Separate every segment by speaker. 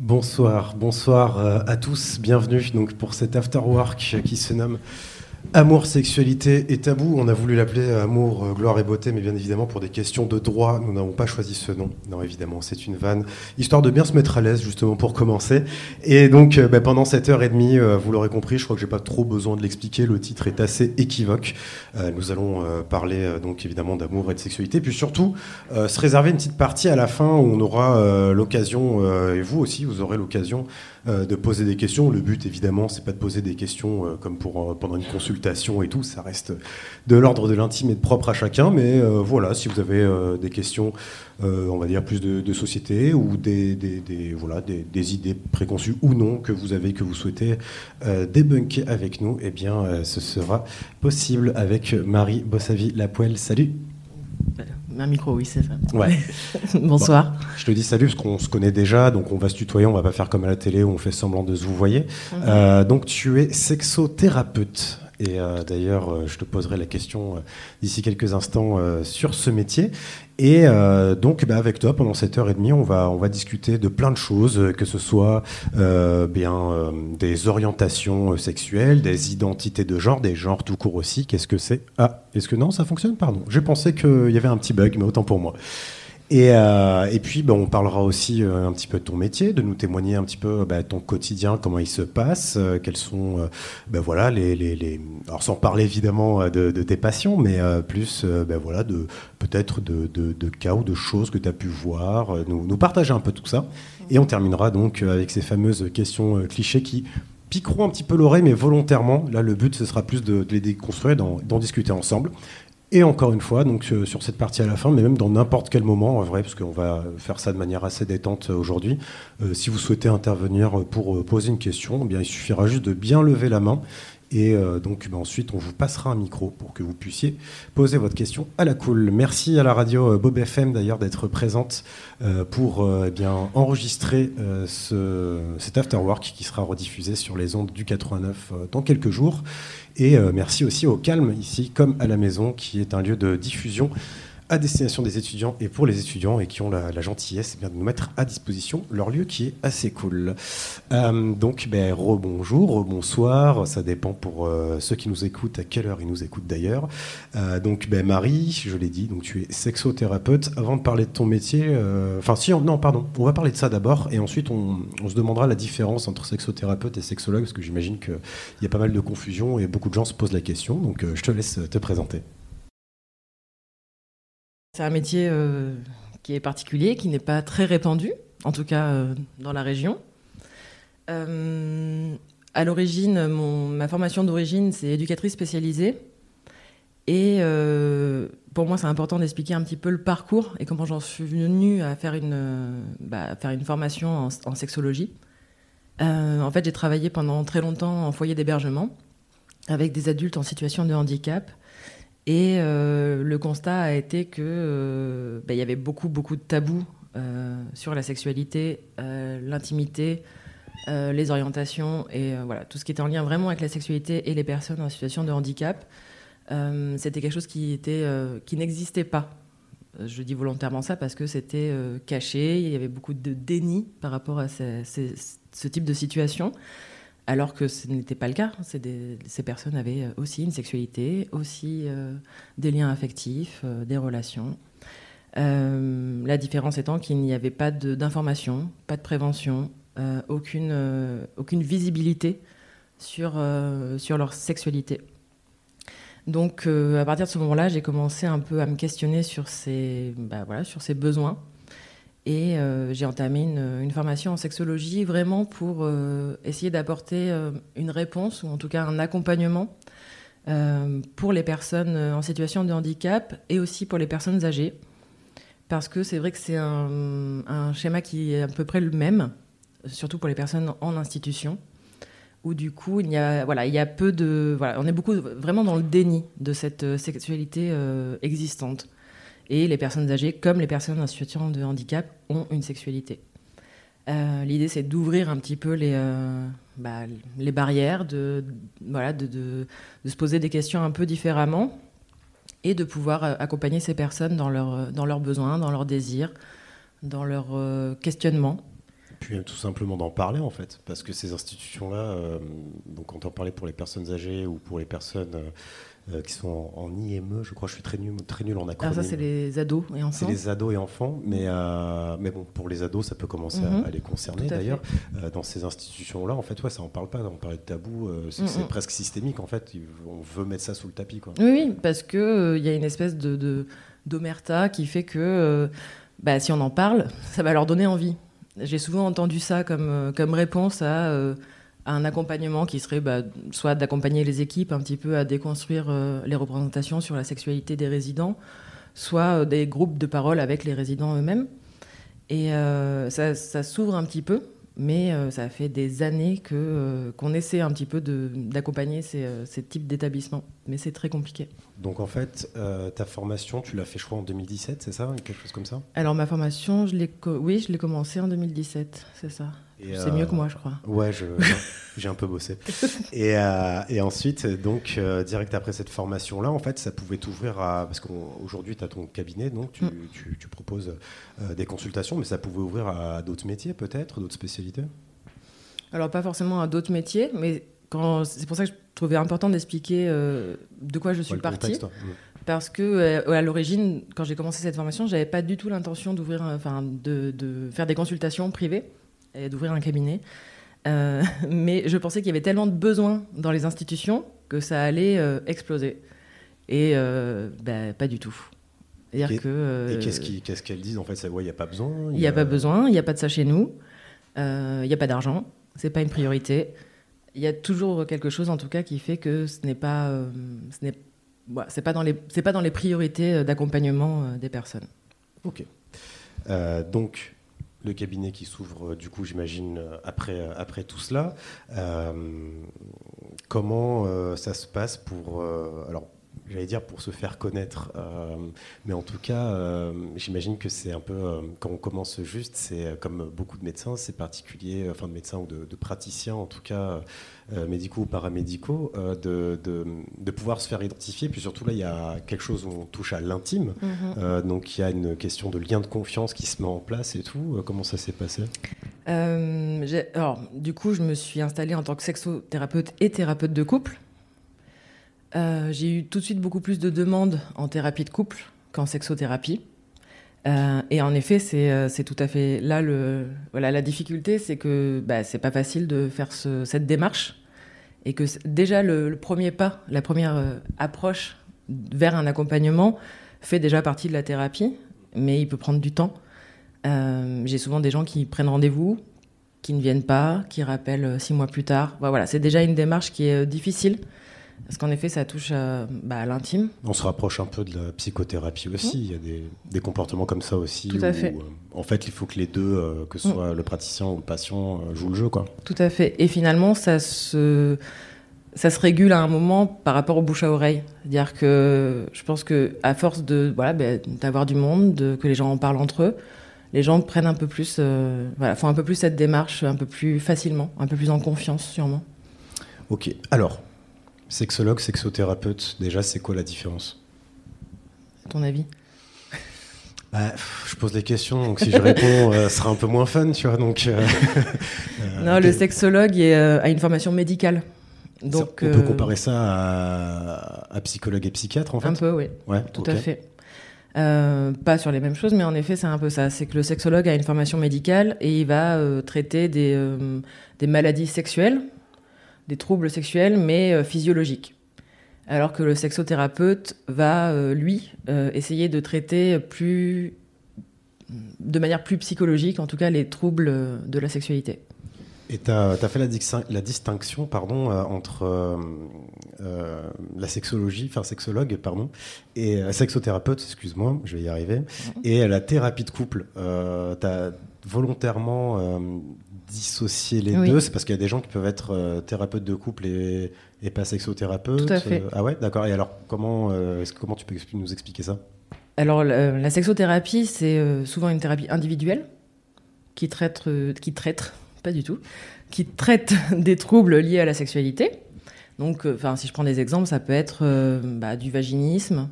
Speaker 1: Bonsoir, bonsoir euh, à tous, bienvenue donc pour cet after work qui se nomme Amour, sexualité et tabou, on a voulu l'appeler Amour, euh, gloire et beauté, mais bien évidemment pour des questions de droit, nous n'avons pas choisi ce nom. Non, évidemment, c'est une vanne, histoire de bien se mettre à l'aise justement pour commencer. Et donc euh, bah, pendant cette heure et demie, euh, vous l'aurez compris, je crois que j'ai pas trop besoin de l'expliquer, le titre est assez équivoque. nous allons parler donc évidemment d'amour et de sexualité, puis surtout se réserver une petite partie à la fin où on aura l'occasion, et vous aussi, vous aurez l'occasion euh, de poser des questions. Le but, évidemment, c'est pas de poser des questions euh, comme pour, euh, pendant une consultation et tout. Ça reste de l'ordre de l'intime et de propre à chacun. Mais voilà, si vous avez des questions, on va dire plus de, société ou des, voilà, des, idées préconçues ou non que vous avez, que vous souhaitez débunker avec nous, eh bien, ce sera possible avec Marie Bossavi-Lapoelle. Salut!
Speaker 2: Un micro, oui, c'est ça.
Speaker 1: Ouais.
Speaker 2: Bonsoir.
Speaker 1: je te dis salut parce qu'on se connaît déjà, donc on va se tutoyer, on va pas faire comme à la télé où on fait semblant de se vous voyez. Mhm. Euh, donc tu es sexothérapeute. Et euh, d'ailleurs, euh, je te poserai la question d'ici quelques instants sur ce métier. Et donc, bah, avec toi, pendant cette heure et demie, on va, on va discuter de plein de choses, que ce soit bien des orientations sexuelles, des identités de genre, des genres tout court aussi. Qu'est-ce que c'est? Ah, est-ce que non, ça fonctionne? Pardon. J'ai pensé qu'il y avait un petit bug, mais autant pour moi. Et, euh, et, puis, ben, on parlera aussi euh, un petit peu de ton métier, de nous témoigner un petit peu ben, ton quotidien, comment il se passe, euh, quels sont, ben, voilà, les, les, les, alors sans parler évidemment de, de tes passions, mais plus, voilà, de peut-être de, de, de, cas ou de choses que tu as pu voir, nous, nous, partager un peu tout ça. Et on terminera donc avec ces fameuses questions clichés qui piqueront un petit peu l'oreille, mais volontairement. Là, le but, ce sera plus de, de les déconstruire, d'en discuter ensemble. Et encore une fois, donc euh, sur cette partie à la fin, mais même dans n'importe quel moment, en vrai, parce qu'on va faire ça de manière assez détente euh, aujourd'hui. Euh, si vous souhaitez intervenir pour poser une question, eh bien, il suffira juste de bien lever la main et euh, donc bah, ensuite, on vous passera un micro pour que vous puissiez poser votre question à la cool. Merci à la radio euh, Bob FM d'ailleurs d'être présente euh, pour eh bien enregistrer ce, cet afterwork qui sera rediffusé sur les ondes du 89 dans quelques jours. Et merci aussi au Calme ici, comme à la maison, qui est un lieu de diffusion à destination des étudiants et pour les étudiants et qui ont la, gentillesse eh de nous mettre à disposition leur lieu qui est assez cool. Euh, donc, ben, rebonjour, rebonsoir, ça dépend pour euh, ceux qui nous écoutent, à quelle heure ils nous écoutent d'ailleurs. Euh, donc, ben, Marie, je l'ai dit, donc tu es sexothérapeute. Avant de parler de ton métier, enfin, si, non, pardon, on va parler de ça d'abord et ensuite on, on, se demandera la différence entre sexothérapeute et sexologue parce que j'imagine qu'il y a pas mal de confusion et beaucoup de gens se posent la question. Donc, je te laisse te présenter.
Speaker 2: C'est un métier euh, qui est particulier, qui n'est pas très répandu, en tout cas euh, dans la région. Euh, à l'origine, ma formation d'origine, c'est éducatrice spécialisée. Et pour moi, c'est important d'expliquer un petit peu le parcours et comment j'en suis venue à faire une, bah, formation en sexologie. en fait, j'ai travaillé pendant très longtemps en foyer d'hébergement avec des adultes en situation de handicap et euh, le constat a été que euh, bah, y avait beaucoup beaucoup de tabous euh, sur la sexualité, l'intimité, les orientations et voilà tout ce qui était en lien vraiment avec la sexualité et les personnes en situation de handicap. c'était quelque chose qui était qui n'existait pas. Je dis volontairement ça parce que c'était caché, il y avait beaucoup de déni par rapport à ce type de situation alors que ce n'était pas le cas. ces personnes avaient euh, aussi une sexualité, aussi euh, des liens affectifs, euh, des relations. la différence étant qu'il n'y avait pas d'information, pas de prévention, aucune, visibilité sur, leur sexualité. Donc à partir de ce moment-là, j'ai commencé un peu à me questionner sur ces, bah, voilà, sur ces besoins et euh, j'ai entamé une, formation en sexologie vraiment pour euh, essayer d'apporter euh, une réponse, ou en tout cas un accompagnement pour les personnes en situation de handicap et aussi pour les personnes âgées. Parce que c'est vrai que c'est un, schéma qui est à peu près le même, surtout pour les personnes en institution, où du coup, il y a, peu de... On est beaucoup vraiment dans le déni de cette sexualité existante. Et les personnes âgées, comme les personnes en situation de handicap, ont une sexualité. Euh, l'idée, c'est d'ouvrir un petit peu les, euh, bah, les barrières, de, voilà, de, se poser des questions un peu différemment et de pouvoir euh, accompagner ces personnes dans, leur, dans leurs besoins, dans leurs désirs, dans leurs questionnements.
Speaker 1: Puis tout simplement d'en parler en fait, parce que ces institutions-là, donc quand on parlait pour les personnes âgées ou pour les personnes euh, qui sont en, IME, je crois. Je suis très nul, très nul en acronyme.
Speaker 2: Alors ça, c'est les ados et enfants.
Speaker 1: C'est les ados et enfants, mais, euh, mais bon, pour les ados, ça peut commencer à, mhm. les concerner d'ailleurs. Euh, dans ces institutions-là, en fait, ouais, ça en parle pas. On parlait de tabou, c'est mhm. presque systémique en fait. On veut mettre ça sous le tapis, quoi.
Speaker 2: Oui, oui parce que il y a une espèce de d'omerta qui fait que bah, si on en parle, ça va leur donner envie. J'ai souvent entendu ça comme, comme réponse à un accompagnement qui serait bah, soit d'accompagner les équipes un petit peu à déconstruire euh, les représentations sur la sexualité des résidents, soit euh, des groupes de parole avec les résidents eux-mêmes. Et euh, ça, s'ouvre un petit peu, mais ça fait des années qu'on essaie un petit peu d'accompagner ces, types d'établissements. Mais c'est très compliqué.
Speaker 1: Donc en fait, ta formation, tu l'as fait, je crois, en 2017, c'est ça Quelque chose comme ça?
Speaker 2: Alors ma formation, je l'ai, oui, je l'ai commencé en 2017, c'est ça. C'est mieux que moi, je crois.
Speaker 1: Ouais, j'ai un peu bossé. Et, euh, et ensuite, donc, euh, direct après cette formation-là, en fait, ça pouvait t'ouvrir à. Parce qu'aujourd'hui, tu as ton cabinet, donc tu, mm. tu, tu proposes euh, des consultations, mais ça pouvait ouvrir à d'autres métiers, peut-être, d'autres spécialités?
Speaker 2: Alors, pas forcément à d'autres métiers, mais c'est pour ça que je trouvais important d'expliquer de quoi je suis partie. Mm. Parce que à l'origine, quand j'ai commencé cette formation, j'avais pas du tout l'intention d'ouvrir, enfin, de, de, faire des consultations privées et d'ouvrir un cabinet. Euh, mais je pensais qu'il y avait tellement de besoins dans les institutions que ça allait euh, exploser. Et euh, bah, pas du tout.
Speaker 1: Et, que, et qu'est-ce, qu'elles disent en fait? Il n'y a pas besoin
Speaker 2: Il n'y a... pas besoin, il n'y a pas de ça chez nous, il n'y a pas d'argent, c'est pas une priorité. Il y a toujours quelque chose en tout cas qui fait que ce n'est pas, ce n'est, c'est pas dans les, c'est pas dans les priorités d'accompagnement des personnes.
Speaker 1: Ok. donc le cabinet qui s'ouvre, euh, du coup, j'imagine, euh, après, euh, après tout cela. comment ça se passe pour. alors, j'allais dire pour se faire connaître, mais en tout cas, j'imagine que c'est un peu. quand on commence juste, c'est comme beaucoup de médecins, c'est particulier, enfin de médecins ou de praticiens en tout cas euh, médicaux ou paramédicaux, euh, de, de, pouvoir se faire identifier. Puis surtout, là, il y a quelque chose où on touche à l'intime. Mhm. Euh, donc, il y a une question de lien de confiance qui se met en place et tout. comment ça s'est passé?
Speaker 2: Alors, du coup, je me suis installée en tant que sexothérapeute et thérapeute de couple. J'ai eu tout de suite beaucoup plus de demandes en thérapie de couple qu'en sexothérapie. et en effet, c'est tout à fait là la difficulté, c'est que bah, c'est pas facile de faire cette démarche et que déjà le, premier pas, la première euh, approche vers un accompagnement fait déjà partie de la thérapie, mais il peut prendre du temps. Euh, j'ai souvent des gens qui prennent rendez-vous, qui ne viennent pas, qui rappellent euh, six mois plus tard. Voilà, c'est déjà une démarche qui est difficile. Parce qu'en effet, ça touche bah, à, l'intime.
Speaker 1: On se rapproche un peu de la psychothérapie aussi. Il y a des, comportements comme ça aussi.
Speaker 2: Tout à fait.
Speaker 1: en fait, il faut que les deux, que ce mm. soit le praticien ou le patient, jouent le jeu. Quoi.
Speaker 2: Tout à fait. Et finalement, ça se, ça se régule à un moment par rapport au bouche à oreille. C'est-à-dire que je pense que à force de voilà, ben, d'avoir du monde, de, que les gens en parlent entre eux, les gens prennent un peu plus, euh, voilà, font un peu plus cette démarche un peu plus facilement, un peu plus en confiance sûrement.
Speaker 1: Ok. Alors, Sexologue, sexothérapeute, déjà, c'est quoi la différence?
Speaker 2: À ton avis?
Speaker 1: Bah, je pose des questions, donc si je réponds, euh, ce sera un peu moins fun, tu vois. Donc, euh,
Speaker 2: non, le sexologue a une formation médicale.
Speaker 1: Donc, on peut comparer ça à, psychologue et psychiatre, en fait?
Speaker 2: Un peu, oui. Ouais, tout à fait. pas sur les mêmes choses, mais en effet, c'est un peu ça. C'est que le sexologue a une formation médicale et il va traiter des, des maladies sexuelles, des troubles sexuels, mais euh, physiologiques. Alors que le sexothérapeute va, euh, lui, euh, essayer de traiter plus, de manière plus psychologique, en tout cas, les troubles de la sexualité.
Speaker 1: Et tu as, fait la, la, distinction pardon, entre la sexologie, enfin sexologue, pardon, et sexothérapeute, excuse-moi, je vais y arriver, et la thérapie de couple. tu as volontairement dissocier les deux C'est parce qu'il y a des gens qui peuvent être euh, thérapeutes de couple et, pas sexothérapeutes
Speaker 2: Tout à fait.
Speaker 1: ah ouais, d'accord. Et alors, comment, euh, comment tu peux nous expliquer ça?
Speaker 2: Alors, la, sexothérapie, c'est euh, souvent une thérapie individuelle qui traite, qui traite, pas du tout, qui traite des troubles liés à la sexualité. Donc, enfin, si je prends des exemples, ça peut être bah, du vaginisme,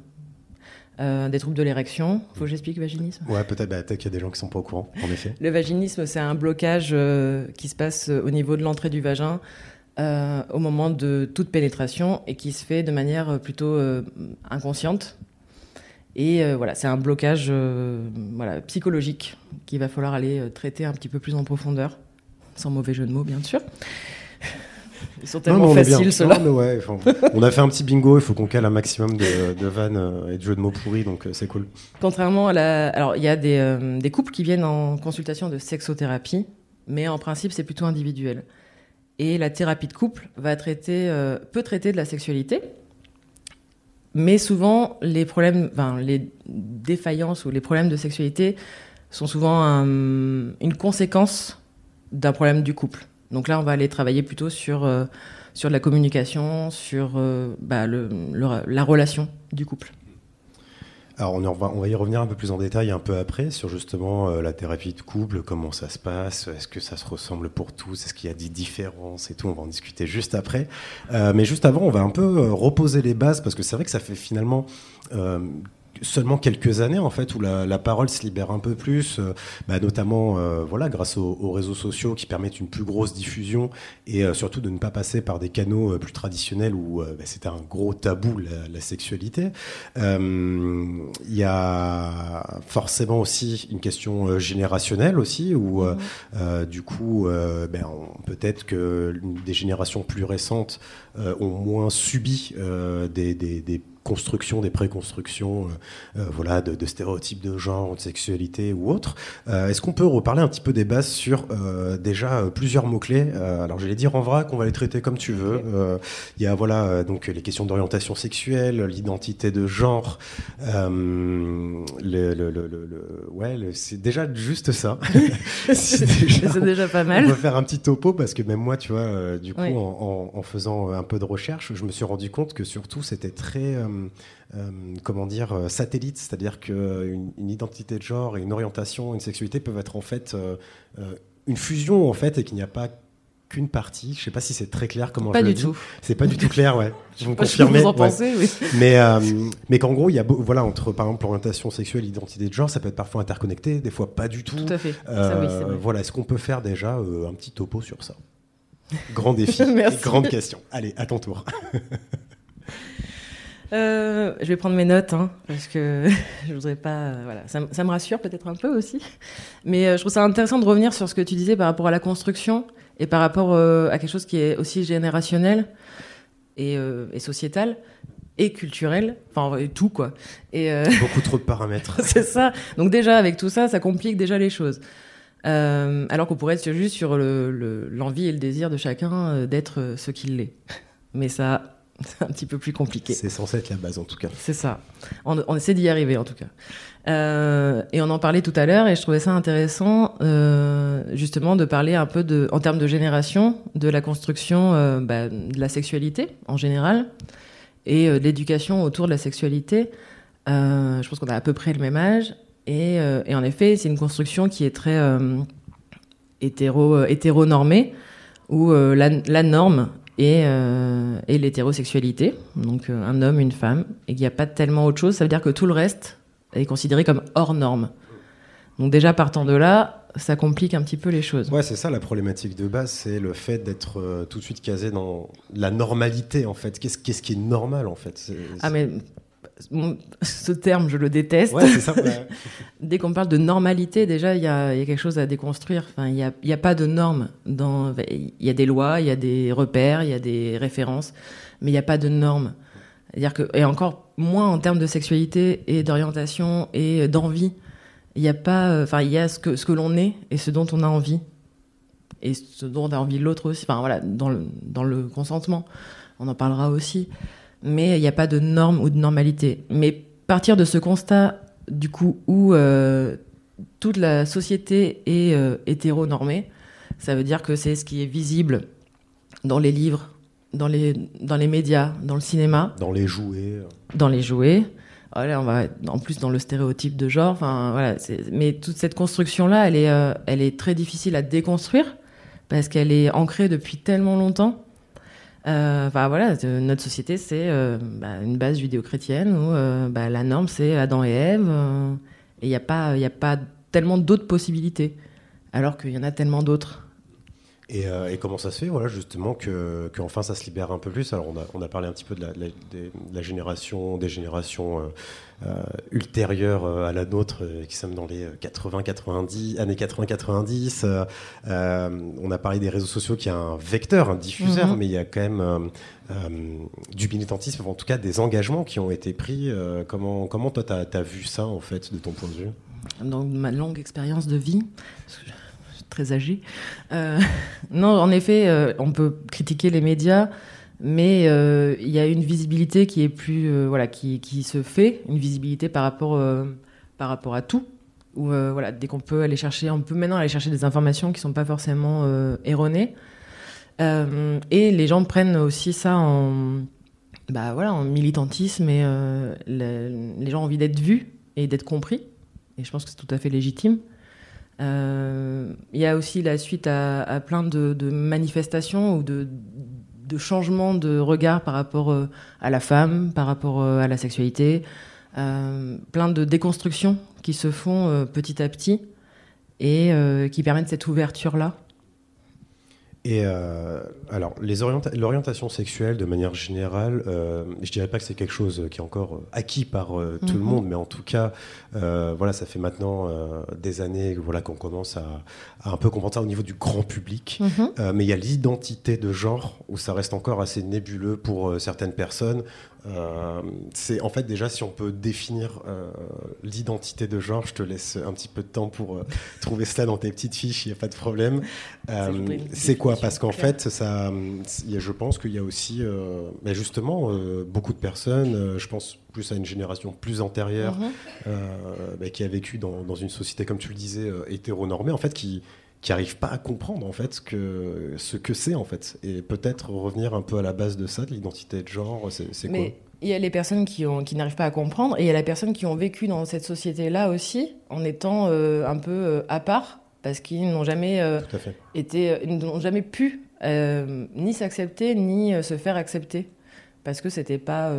Speaker 2: des troubles de l'érection. Faut que j'explique vaginisme
Speaker 1: Ouais, peut-être bah, peut qu'il y a des gens qui sont pas au courant, en effet.
Speaker 2: Le vaginisme, c'est un blocage qui se passe au niveau de l'entrée du vagin au moment de toute pénétration et qui se fait de manière plutôt inconsciente. Et voilà, c'est un blocage voilà, psychologique qu'il va falloir aller traiter un petit peu plus en profondeur, sans mauvais jeu de mots, bien sûr. Ils sont tellement faciles, ceux-là.
Speaker 1: on a fait un petit bingo, il faut qu'on cale un maximum de, vannes euh, et de jeux de mots pourris, donc euh, c'est cool.
Speaker 2: Contrairement à la. Alors, il y a des, euh, des, couples qui viennent en consultation de sexothérapie, mais en principe, c'est plutôt individuel. Et la thérapie de couple va traiter, peut traiter de la sexualité, mais souvent, les problèmes, enfin, les défaillances ou les problèmes de sexualité sont souvent une conséquence d'un problème du couple. Donc là, on va aller travailler plutôt sur, euh, sur la communication, sur euh, bah, la relation du couple.
Speaker 1: Alors on, va, on va y revenir un peu plus en détail un peu après sur justement euh, la thérapie de couple, comment ça se passe, est-ce que ça se ressemble pour tous, est-ce qu'il y a des différences et tout, on va en discuter juste après. mais juste avant, on va un peu reposer les bases parce que c'est vrai que ça fait finalement seulement quelques années en fait où la, parole se libère un peu plus, euh, bah, notamment euh, voilà grâce aux, réseaux sociaux qui permettent une plus grosse diffusion et euh, surtout de ne pas passer par des canaux plus traditionnels où bah, c'était un gros tabou la, sexualité. Il y a forcément aussi une question générationnelle aussi où mmh. du coup ben, peut-être que des générations plus récentes ont moins subi des, des, des construction, des préconstructions euh, euh, voilà, de, stéréotypes de genre, de sexualité ou autre. Euh, est-ce qu'on peut reparler un petit peu des bases sur déjà plusieurs mots-clés? Alors, je vais les dire en vrac, on va les traiter comme tu veux. Il y a voilà, donc, les questions d'orientation sexuelle, l'identité de genre. le, ouais, c'est déjà juste ça.
Speaker 2: c'est déjà, pas mal.
Speaker 1: On va faire un petit topo parce que même moi, tu vois, du coup, en, en, faisant un peu de recherche, je me suis rendu compte que surtout c'était très comment dire, euh, satellite, c'est-à-dire qu'une une identité de genre et une orientation, une sexualité peuvent être en fait une fusion en fait et qu'il n'y a pas qu'une partie. Je sais pas si c'est très clair comment
Speaker 2: pas
Speaker 1: je le
Speaker 2: dis. Tout.
Speaker 1: C'est pas du tout clair, ouais.
Speaker 2: Vous me confirmez. Vous en pensez, oui.
Speaker 1: Mais mais qu'en gros, il y a voilà entre par exemple l'orientation sexuelle, l'identité de genre, ça peut être parfois interconnecté, des fois pas du tout.
Speaker 2: Tout à fait.
Speaker 1: voilà, est-ce qu'on peut faire déjà un petit topo sur ça? Grand défi, grande question. Allez, à ton tour.
Speaker 2: Euh, je vais prendre mes notes, hein, parce que je voudrais pas. Euh, voilà, ça, me rassure peut-être un peu aussi. Mais euh, je trouve ça intéressant de revenir sur ce que tu disais par rapport à la construction et par rapport à quelque chose qui est aussi générationnel et, et sociétal et culturel, enfin et tout quoi. Et
Speaker 1: Beaucoup trop de paramètres.
Speaker 2: c'est ça. Donc déjà avec tout ça, ça complique déjà les choses. alors qu'on pourrait être juste sur l'envie le, et le désir de chacun d'être ce qu'il est. Mais ça, c'est un petit peu plus compliqué.
Speaker 1: C'est censé être la base en tout cas.
Speaker 2: C'est ça. On, essaie d'y arriver en tout cas. Euh, et on en parlait tout à l'heure et je trouvais ça intéressant euh, justement de parler un peu de, en termes de génération, de la construction euh, bah, de la sexualité en général et de l'éducation autour de la sexualité. je pense qu'on a à peu près le même âge et, et en effet c'est une construction qui est très hétéro, hétéronormée où la, la norme et, euh, et l'hétérosexualité, donc euh, un homme, une femme, et qu'il n'y a pas tellement autre chose, ça veut dire que tout le reste est considéré comme hors norme. Donc déjà partant de là, ça complique un petit peu les choses.
Speaker 1: Ouais, c'est ça la problématique de base, c'est le fait d'être euh, tout de suite casé dans la normalité en fait. Qu'est-ce qu'est-ce qui est normal en fait?
Speaker 2: Ah mais ce terme, je le déteste.
Speaker 1: Ouais.
Speaker 2: Dès qu'on parle de normalité, déjà, il y a, y a, quelque chose à déconstruire. Enfin, il n'y a, y a, pas de normes. Il y a des lois, il y a des repères, il y a des références, mais il n'y a pas de normes. C'est-à-dire que, et encore moins en termes de sexualité et d'orientation et d'envie. Il n'y a pas, enfin, il y a ce que, ce que l'on est et ce dont on a envie. Et ce dont a envie l'autre aussi. Enfin, voilà, dans le, dans le consentement. On en parlera aussi mais il n'y a pas de normes ou de normalité. Mais partir de ce constat, du coup, où euh, toute la société est euh, hétéronormée, ça veut dire que c'est ce qui est visible dans les livres, dans les, dans les médias, dans le cinéma.
Speaker 1: Dans les jouets.
Speaker 2: Dans les jouets. Voilà, on va en plus dans le stéréotype de genre. Enfin, voilà, mais toute cette construction-là, elle est, euh, elle est très difficile à déconstruire parce qu'elle est ancrée depuis tellement longtemps Enfin voilà, notre société c'est bah, une base judéo-chrétienne où bah, la norme c'est Adam et Ève et il n'y a pas tellement d'autres possibilités, alors qu'il y en a tellement d'autres.
Speaker 1: Et, et, comment ça se fait, voilà, justement, que, enfin ça se libère un peu plus? Alors, on a, on a parlé un petit peu de la, de la génération, des générations euh, euh, à la nôtre, euh, qui sommes dans les 80, 90, années 80-90. on a parlé des réseaux sociaux qui est un vecteur, un diffuseur, mhm. mais il y a quand même du militantisme, en tout cas des engagements qui ont été pris. comment, comment toi, tu as, vu ça, en fait, de ton point de vue?
Speaker 2: Dans ma longue expérience de vie, parce que très âgée. non, en effet, on peut critiquer les médias mais euh, il y a une visibilité qui est plus euh, voilà qui, qui, se fait une visibilité par rapport euh, par rapport à tout. Où voilà dès qu'on peut aller chercher on peut maintenant aller chercher des informations qui sont pas forcément erronées. Et les gens prennent aussi ça en bah voilà en militantisme et les gens ont envie d'être vus et d'être compris. Et je pense que c'est tout à fait légitime il y a aussi la suite à, plein de, manifestations ou de de changement de regard par rapport euh, à la femme, par rapport euh, à la sexualité, euh, plein de déconstructions qui se font petit à petit et qui permettent cette ouverture-là
Speaker 1: et euh, alors, l'orientation sexuelle, de manière générale, euh, je dirais pas que c'est quelque chose qui est encore euh, acquis par tout le mhm. monde, mais en tout cas, voilà, ça fait maintenant des années voilà, qu'on commence à, un peu comprendre ça au niveau du grand public. Mhm. mais il y a l'identité de genre où ça reste encore assez nébuleux pour certaines personnes. Euh, c'est en fait déjà si on peut définir euh, l'identité de genre, je te laisse un petit peu de temps pour euh, trouver cela dans tes petites fiches, il n'y a pas de problème. c'est quoi? Parce qu'en fait, ça, je pense qu'il y a aussi, mais justement, beaucoup de personnes, je pense plus à une génération plus antérieure, mhm. bah, qui a vécu dans, dans, une société, comme tu le disais, hétéronormée, en fait, qui qui n'arrivent pas à comprendre en fait que, ce que c'est en fait et peut-être revenir un peu à la base de ça de l'identité de genre c'est quoi?
Speaker 2: Il y a les personnes qui, ont, qui n'arrivent pas à comprendre et il y a les personnes qui ont vécu dans cette société là aussi en étant euh, un peu euh, à part parce qu'ils n'ont jamais euh, été ils n'ont jamais pu ni s'accepter ni se faire accepter parce que c'était pas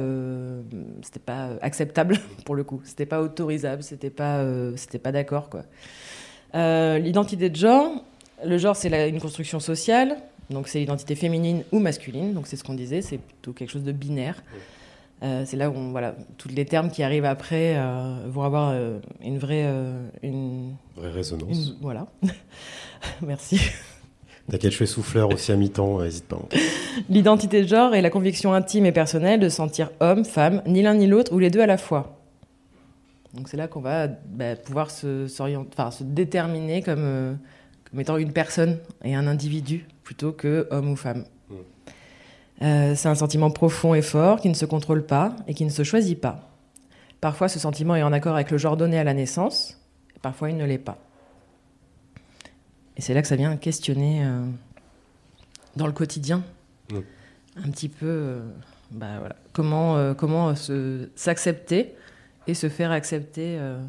Speaker 2: c'était pas acceptable pour le coup. C'était pas autorisable c'était pas c'était pas d'accord quoi. L'identité de genre, le genre c'est une construction sociale, donc c'est l'identité féminine ou masculine, donc c'est ce qu'on disait, c'est plutôt quelque chose de binaire. Euh, c'est là où voilà, tous les termes qui arrivent après euh, vont avoir une vraie, une
Speaker 1: vraie résonance.
Speaker 2: voilà. Merci.
Speaker 1: T'inquiète, je fais souffleur aussi à mi-temps, n'hésite pas.
Speaker 2: L'identité de genre est la conviction intime et personnelle de sentir homme, femme, ni l'un ni l'autre ou les deux à la fois. Donc c'est là qu'on va bah, pouvoir se, déterminer comme, euh, comme, étant une personne et un individu plutôt que homme ou femme. Euh, c'est un sentiment profond et fort qui ne se contrôle pas et qui ne se choisit pas. Parfois, ce sentiment est en accord avec le genre donné à la naissance, parfois il ne l'est pas. Et c'est là que ça vient questionner euh, dans le quotidien, un petit peu bah, voilà, comment, comment s'accepter et se faire accepter euh,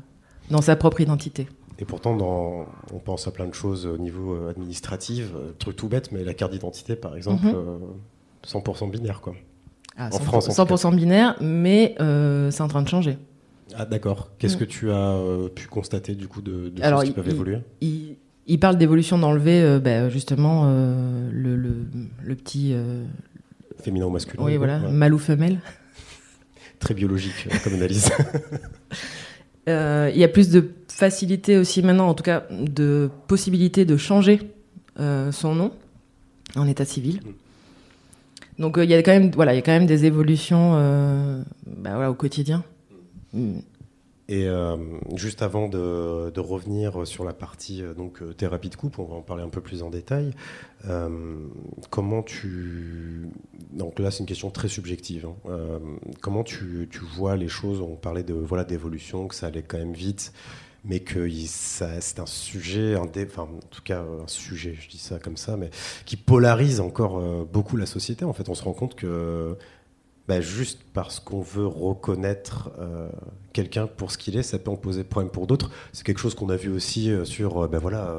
Speaker 2: dans sa propre identité.
Speaker 1: Et pourtant, dans, on pense à plein de choses au niveau euh, administratif, euh, truc tout bête, mais la carte d'identité, par exemple, 100% mhm. binaire, quoi.
Speaker 2: Ah, en France, 100% binaire, mais c'est en train de changer.
Speaker 1: Ah, d'accord. Qu'est-ce mm. que tu as pu constater, du coup, de, de choses qui peuvent évoluer?
Speaker 2: il, parle d'évolution d'enlever, ben, justement, le, le, petit...
Speaker 1: Féminin ou masculin.
Speaker 2: Oui, voilà, mâle ou femelle.
Speaker 1: Très biologique euh, comme analyse.
Speaker 2: Euh, il y a plus de facilité aussi maintenant, en tout cas, de possibilité de changer euh, son nom en état civil. Mm. Donc il y a quand même, voilà, il y a quand même des évolutions, bah, voilà, au quotidien. Mm.
Speaker 1: Et euh, juste avant de, de, revenir sur la partie euh, donc euh, thérapie de couple, on va en parler un peu plus en détail. Euh, comment tu donc là c'est une question très subjective. Hein. Euh, comment tu, tu, vois les choses? On parlait de voilà d'évolution, que ça allait quand même vite, mais que c'est un sujet, un enfin en tout cas un sujet, je dis ça comme ça, mais qui polarise encore beaucoup la société. En fait, on se rend compte que bah, juste parce qu'on veut reconnaître euh, quelqu'un pour ce qu'il est, ça peut en poser problème pour d'autres. C'est quelque chose qu'on a vu aussi euh, sur, euh, bah, voilà,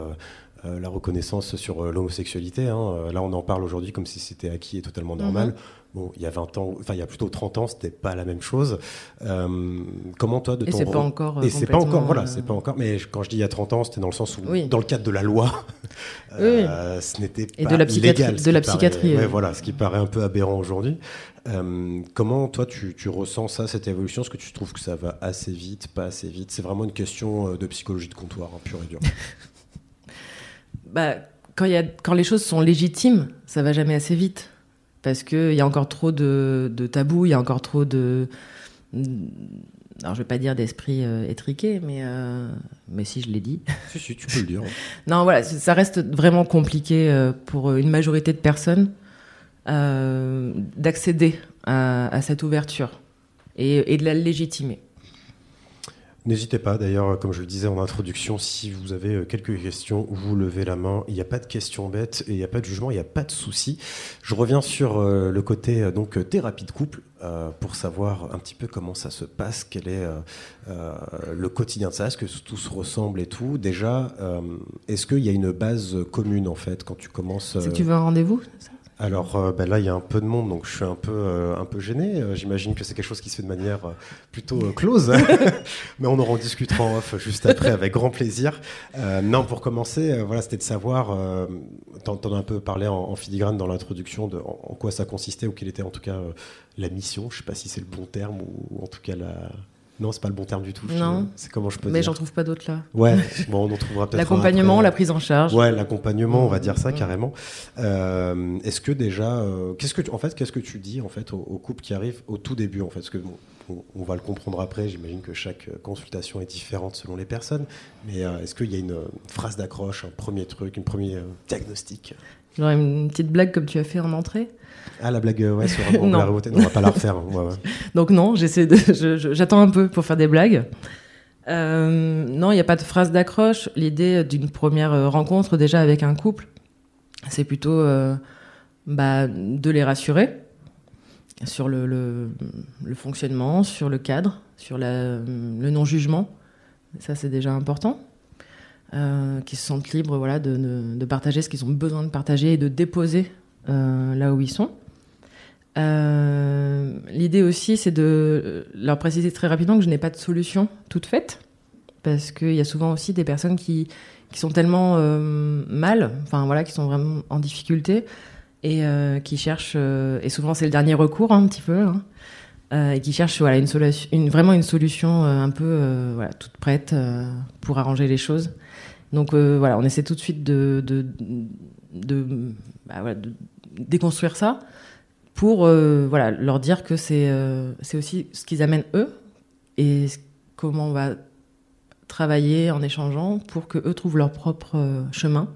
Speaker 1: la reconnaissance sur l'homosexualité. Hein. Là, on en parle aujourd'hui comme si c'était acquis et totalement normal. Mhm. Bon, il y a 20 ans, enfin il y a plutôt 30 ans, c'était pas la même chose. Euh, comment toi de
Speaker 2: ton et c'est pas encore
Speaker 1: et c'est pas encore voilà, c'est pas encore mais quand je dis il y a 30 ans, c'était dans le sens où dans le cadre de la loi euh, ce n'était pas
Speaker 2: et de la psychiatrie, de la psychiatrie.
Speaker 1: ouais, voilà, ce qui paraît un peu aberrant aujourd'hui. Euh, comment toi tu, tu, ressens ça cette évolution? Est-ce que tu trouves que ça va assez vite, pas assez vite? C'est vraiment une question de psychologie de comptoir, hein, pur et dur.
Speaker 2: bah quand, y a, quand les choses sont légitimes, ça va jamais assez vite parce qu'il y a encore trop de, tabous, il y a encore trop de. Alors, je vais pas dire d'esprit euh, étriqué, mais, euh, mais si je l'ai dit.
Speaker 1: Si, si, tu peux le dire.
Speaker 2: non, voilà, ça reste vraiment compliqué euh, pour une majorité de personnes d'accéder à, cette ouverture et, et de la légitimer.
Speaker 1: N'hésitez pas, d'ailleurs, comme je le disais en introduction, si vous avez euh, quelques questions, vous levez la main. Il n'y a pas de questions bêtes et il n'y a pas de jugement, il n'y a pas de souci. Je reviens sur euh, le côté euh, donc thérapie de couple pour savoir un petit peu comment ça se passe, quel est le quotidien de ça, est-ce que tout se ressemble et tout. Déjà, est-ce qu'il y a une base commune en fait quand tu commences
Speaker 2: Si tu veux un rendez-vous
Speaker 1: alors euh, ben là, il y a un peu de monde, donc je suis un peu, euh, un peu gêné. Euh, j'imagine que c'est quelque chose qui se fait de manière plutôt close, mais on en discutera en off juste après avec grand plaisir. non, pour commencer, voilà, c'était de savoir, t'en as un peu parlé en, filigrane dans l'introduction de en, quoi ça consistait ou quelle était en tout cas la mission. Je sais pas si c'est le bon terme ou en tout cas la, non, c'est pas le bon terme du tout.
Speaker 2: Non.
Speaker 1: C'est comment je peux
Speaker 2: Mais j'en trouve pas d'autres là.
Speaker 1: Ouais, bon, on en trouvera peut-être.
Speaker 2: L'accompagnement, la prise en charge.
Speaker 1: Ouais, l'accompagnement, on va dire ça carrément. Euh, est-ce que déjà, euh, qu'est-ce que tu, en fait, qu'est-ce que tu dis en fait aux, couples qui arrivent au tout début en fait, parce que on, va le comprendre après. J'imagine que chaque consultation est différente selon les personnes. Mais euh, est-ce qu'il y a une, phrase d'accroche, un premier truc, une premier diagnostic?
Speaker 2: Genre une petite blague comme tu as fait en entrée
Speaker 1: ah, la blague, ouais, sur non. la on va pas la refaire. Hein,
Speaker 2: Donc non, j'essaie de, j'attends un peu pour faire des blagues. Euh, non, il n'y a pas de phrase d'accroche. L'idée d'une première euh, rencontre déjà avec un couple, c'est plutôt euh, bah, de les rassurer sur le, le, fonctionnement, sur le cadre, sur la, le non-jugement. Ça, c'est déjà important. Qu'ils se sentent libres voilà, de, de, partager ce qu'ils ont besoin de partager et de déposer là où ils sont. Euh, l'idée aussi, c'est de leur préciser très rapidement que je n'ai pas de solution toute faite, parce qu'il y a souvent aussi des personnes qui, qui sont tellement euh, mal, enfin voilà, qui sont vraiment en difficulté et euh, qui cherchent, et souvent c'est le dernier recours hein, un petit peu, hein, et qui cherchent voilà une solution, une, vraiment une solution un peu voilà toute prête pour arranger les choses. Donc voilà, on essaie tout de suite de, bah, déconstruire ça pour euh, voilà, leur dire que c'est euh, c'est aussi ce qu'ils amènent eux et comment on va travailler en échangeant pour que eux trouvent leur propre euh, chemin.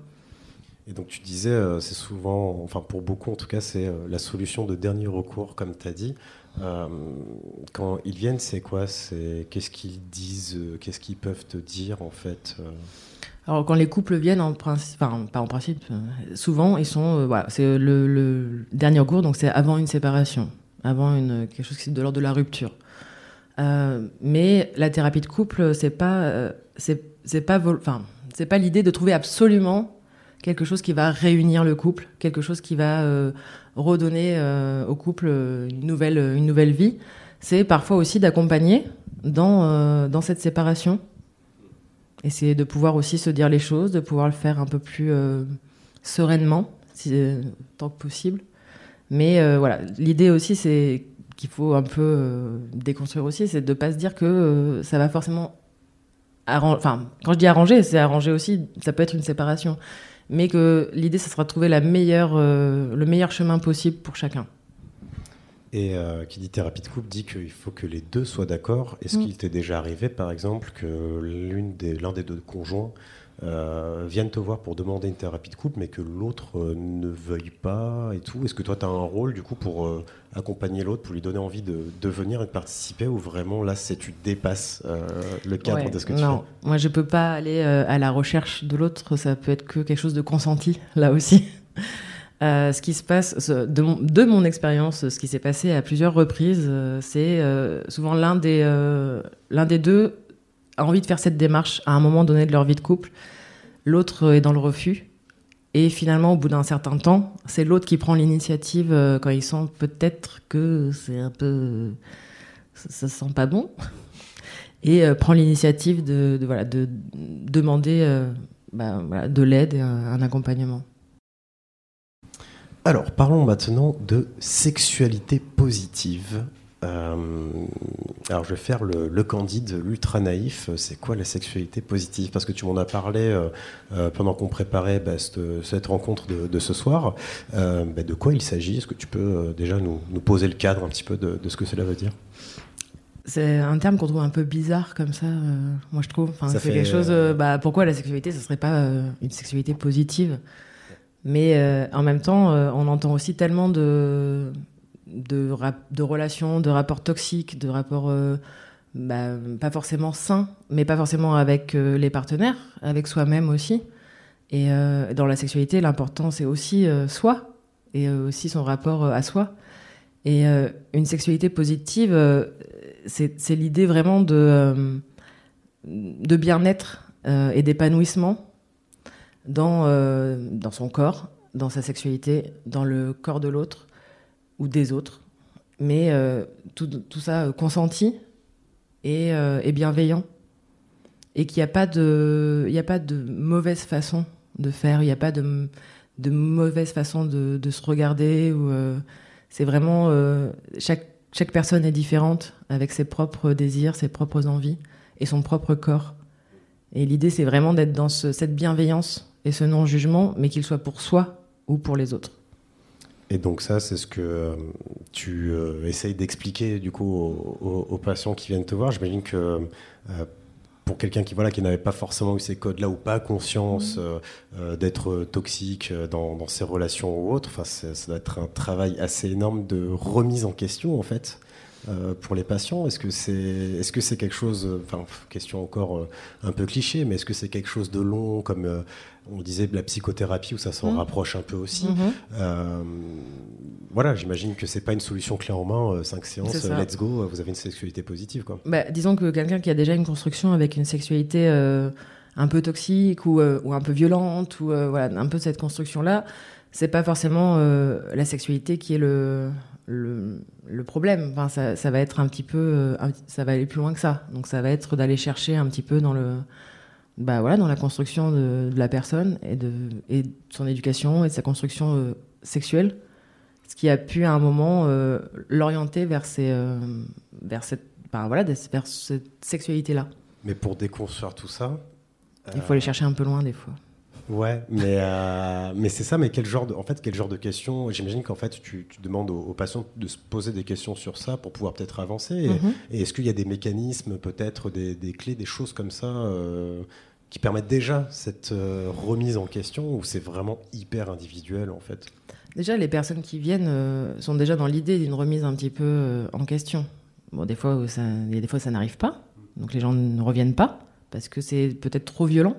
Speaker 1: Et donc tu disais, c'est souvent, enfin pour beaucoup en tout cas, c'est la solution de dernier recours, comme tu as dit. quand ils viennent, c'est quoi? C'est qu'est-ce qu'ils disent Qu'est-ce qu'ils peuvent te dire en fait
Speaker 2: alors quand les couples viennent en principe, enfin pas en principe, euh, souvent ils sont, euh, c'est le, dernier cours, donc c'est avant une séparation, avant une quelque chose qui est de l'ordre de la rupture. Euh, mais la thérapie de couple, c'est pas, c'est pas, enfin c'est pas l'idée de trouver absolument quelque chose qui va réunir le couple, quelque chose qui va redonner au couple une nouvelle, une nouvelle vie. C'est parfois aussi d'accompagner dans dans cette séparation essayer de pouvoir aussi se dire les choses, de pouvoir le faire un peu plus euh, sereinement, si, euh, tant que possible. Mais euh, voilà, l'idée aussi, c'est qu'il faut un peu déconstruire aussi, c'est de ne pas se dire que ça va forcément arranger. Enfin, quand je dis arranger, c'est arranger aussi, ça peut être une séparation. Mais que l'idée, ce sera de trouver le meilleur chemin possible pour chacun.
Speaker 1: Et euh, qui dit thérapie de couple dit qu'il faut que les deux soient d'accord. Est-ce mm. qu'il t'est déjà arrivé, par exemple, que l'un des, deux conjoints euh, vienne te voir pour demander une thérapie de couple, mais que l'autre euh, ne veuille pas et tout? Est-ce que toi, tu as un rôle, du coup, pour accompagner l'autre, pour lui donner envie de, venir et de participer, ou vraiment, là, c'est tu dépasses le cadre de ce que tu
Speaker 2: non. Moi, je peux pas aller à la recherche de l'autre. Ça peut être que quelque chose de consenti, là aussi. Euh, ce qui se passe, de mon, expérience, ce qui s'est passé à plusieurs reprises, euh, c'est euh, souvent l'un des, l'un des deux a envie de faire cette démarche à un moment donné de leur vie de couple, l'autre est dans le refus. Et finalement, au bout d'un certain temps, c'est l'autre qui prend l'initiative quand il sent peut-être que c'est un peu. Ça, ça, sent pas bon. Et prend l'initiative de, voilà, de demander bah, de l'aide et un accompagnement.
Speaker 1: Alors, parlons maintenant de sexualité positive. Euh, alors, je vais faire le, candide, l'ultra naïf. C'est quoi la sexualité positive? Parce que tu m'en as parlé euh, euh, pendant qu'on préparait bah, cette, rencontre de, ce soir. Bah, de quoi il s'agit? Est-ce que tu peux déjà nous, poser le cadre un petit peu de, ce que cela veut dire?
Speaker 2: C'est un terme qu'on trouve un peu bizarre comme ça, moi je trouve. Enfin, c'est quelque chose. bah, pourquoi la sexualité, ce serait pas une sexualité positive? Mais euh, en même temps, euh, on entend aussi tellement de, de, relations, de rapports toxiques, de rapports euh, bah, pas forcément sains, mais pas forcément avec les partenaires, avec soi-même aussi. Et dans la sexualité, l'important, c'est aussi soi, et aussi son rapport à soi. Et une sexualité positive, c'est l'idée vraiment de, de bien-être et d'épanouissement dans, euh, dans son corps, dans sa sexualité, dans le corps de l'autre ou des autres. Mais euh, tout, ça euh, consenti et, bienveillant. Et qu'il n'y a, pas de, mauvaise façon de faire, il n'y a pas de, mauvaise façon de, se regarder. Ou, c'est vraiment. chaque personne est différente avec ses propres désirs, ses propres envies et son propre corps. Et l'idée, c'est vraiment d'être dans cette bienveillance et ce non-jugement, mais qu'il soit pour soi ou pour les autres.
Speaker 1: Et donc ça, c'est ce que euh, tu euh, essayes d'expliquer du coup aux, patients qui viennent te voir. J'imagine que euh, pour quelqu'un qui voilà qui n'avait pas forcément eu ces codes-là ou pas conscience mmh. d'être toxique dans, dans, ses relations ou autres, enfin ça doit être un travail assez énorme de remise en question en fait euh, pour les patients Est-ce que c'est est -ce que c'est quelque chose, enfin question encore euh, un peu cliché, mais est-ce que c'est quelque chose de long comme on disait de la psychothérapie où ça s'en mmh. rapproche un peu aussi mmh. Voilà, j'imagine que c'est pas une solution clé en main, cinq séances, let's go, vous avez une sexualité positive quoi.
Speaker 2: Bah, disons que quelqu'un qui a déjà une construction avec une sexualité un peu toxique ou, ou, un peu violente ou voilà un peu cette construction là, c'est pas forcément la sexualité qui est le le, le problème. Enfin, ça, ça, va être un petit peu, euh, ça va aller plus loin que ça. Donc, ça va être d'aller chercher un petit peu dans le, bah voilà, dans la construction de, de, la personne et de, et de son éducation et de sa construction euh, sexuelle, ce qui a pu à un moment euh, l'orienter vers ces, vers cette, bah, voilà, vers cette sexualité-là.
Speaker 1: Mais pour déconstruire tout ça,
Speaker 2: il faut aller chercher un peu loin des fois.
Speaker 1: Ouais, mais, euh, mais c'est ça, mais quel genre de, en fait, quel genre de questions J'imagine qu'en fait, tu, tu demandes aux, patients de se poser des questions sur ça pour pouvoir peut-être avancer. Et, mhm. est-ce qu'il y a des mécanismes, peut-être des, des, clés, des choses comme ça euh, qui permettent déjà cette euh, remise en question ou c'est vraiment hyper individuel en fait?
Speaker 2: Déjà, les personnes qui viennent sont déjà dans l'idée d'une remise un petit peu en question. Bon, des fois, ça, des fois, ça n'arrive pas, donc les gens ne reviennent pas parce que c'est peut-être trop violent